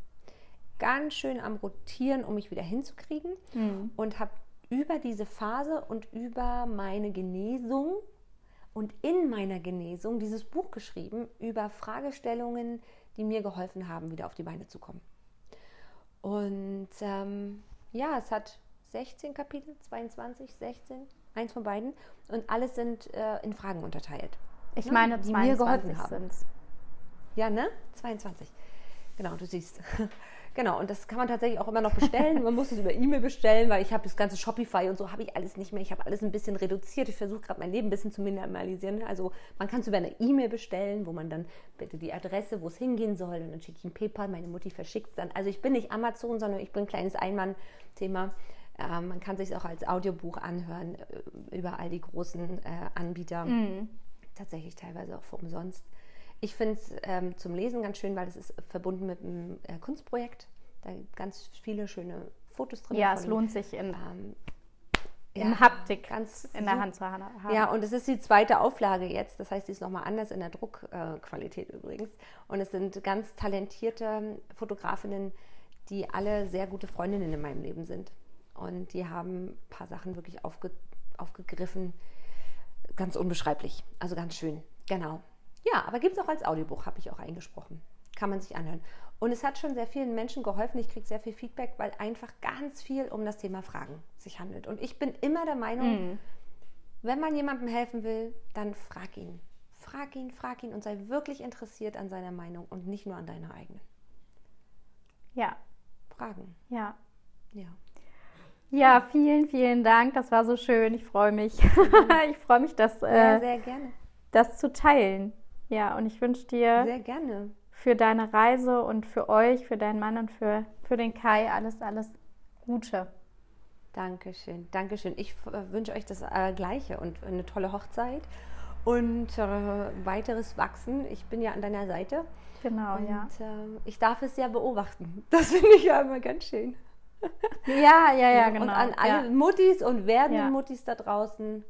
ganz schön am Rotieren, um mich wieder hinzukriegen. Mhm. Und habe über diese Phase und über meine Genesung und in meiner Genesung dieses Buch geschrieben über Fragestellungen, die mir geholfen haben, wieder auf die Beine zu kommen. Und ähm, ja, es hat 16 Kapitel, 22, 16 eins von beiden. Und alles sind äh, in Fragen unterteilt. Ich ne? meine, die mir geholfen haben. Sind's. Ja, ne? 22. Genau, du siehst. genau, und das kann man tatsächlich auch immer noch bestellen. Man muss es über E-Mail bestellen, weil ich habe das ganze Shopify und so habe ich alles nicht mehr. Ich habe alles ein bisschen reduziert. Ich versuche gerade mein Leben ein bisschen zu minimalisieren. Also man kann es über eine E-Mail bestellen, wo man dann bitte die Adresse, wo es hingehen soll und dann schicke ich ein PayPal. Meine Mutti verschickt es dann. Also ich bin nicht Amazon, sondern ich bin ein kleines Einmann-Thema. Ähm, man kann sich auch als Audiobuch anhören äh, über all die großen äh, Anbieter. Mhm. Tatsächlich teilweise auch für umsonst. Ich finde es ähm, zum Lesen ganz schön, weil es ist verbunden mit einem äh, Kunstprojekt. Da gibt ganz viele schöne Fotos drin. Ja, von, es lohnt sich in, ähm, in ja, Haptik ganz in der Hand zu haben. Ja, und es ist die zweite Auflage jetzt. Das heißt, sie ist nochmal anders in der Druckqualität äh, übrigens. Und es sind ganz talentierte Fotografinnen, die alle sehr gute Freundinnen in meinem Leben sind. Und die haben ein paar Sachen wirklich aufge, aufgegriffen. Ganz unbeschreiblich. Also ganz schön. Genau. Ja, aber gibt es auch als Audiobuch, habe ich auch eingesprochen. Kann man sich anhören. Und es hat schon sehr vielen Menschen geholfen. Ich kriege sehr viel Feedback, weil einfach ganz viel um das Thema Fragen sich handelt. Und ich bin immer der Meinung, mhm. wenn man jemandem helfen will, dann frag ihn. Frag ihn, frag ihn und sei wirklich interessiert an seiner Meinung und nicht nur an deiner eigenen. Ja. Fragen. Ja. Ja. Ja, vielen, vielen Dank. Das war so schön. Ich freue mich. ich freue mich, das, äh, sehr gerne. das zu teilen. Ja, und ich wünsche dir sehr gerne. für deine Reise und für euch, für deinen Mann und für, für den Kai alles, alles Gute. Dankeschön, Dankeschön. Ich äh, wünsche euch das äh, Gleiche und eine tolle Hochzeit und äh, weiteres Wachsen. Ich bin ja an deiner Seite. Genau, und, ja. Äh, ich darf es ja beobachten. Das finde ich ja immer ganz schön. Ja, ja, ja, genau. Und an alle ja. Muttis und werdenden ja. Muttis da draußen,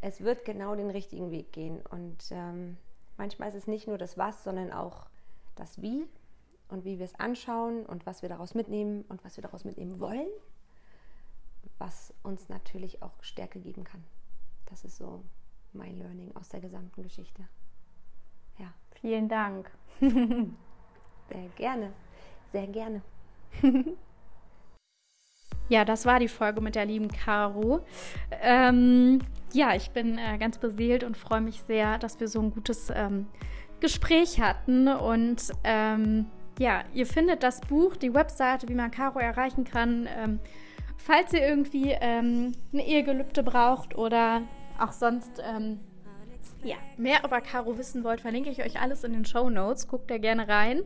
es wird genau den richtigen Weg gehen. Und ähm, manchmal ist es nicht nur das Was, sondern auch das Wie und wie wir es anschauen und was wir daraus mitnehmen und was wir daraus mitnehmen wollen, was uns natürlich auch Stärke geben kann. Das ist so mein Learning aus der gesamten Geschichte. Ja. Vielen Dank. sehr gerne, sehr gerne. Ja, das war die Folge mit der lieben Caro. Ähm, ja, ich bin äh, ganz beseelt und freue mich sehr, dass wir so ein gutes ähm, Gespräch hatten. Und ähm, ja, ihr findet das Buch, die Webseite, wie man Caro erreichen kann. Ähm, falls ihr irgendwie ähm, eine Ehegelübde braucht oder auch sonst ähm, ja, mehr über Caro wissen wollt, verlinke ich euch alles in den Show Notes. Guckt da gerne rein.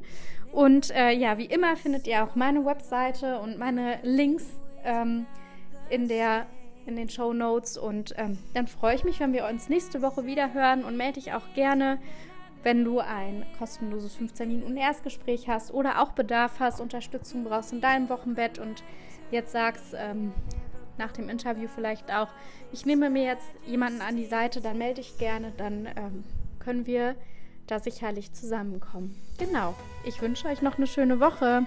Und äh, ja, wie immer findet ihr auch meine Webseite und meine Links ähm, in, der, in den Show Notes. Und ähm, dann freue ich mich, wenn wir uns nächste Woche wieder hören und melde dich auch gerne, wenn du ein kostenloses 15 Minuten Erstgespräch hast oder auch Bedarf hast, Unterstützung brauchst in deinem Wochenbett und jetzt sagst, ähm, nach dem Interview vielleicht auch, ich nehme mir jetzt jemanden an die Seite, dann melde ich gerne, dann ähm, können wir da sicherlich zusammenkommen. Genau. Ich wünsche euch noch eine schöne Woche.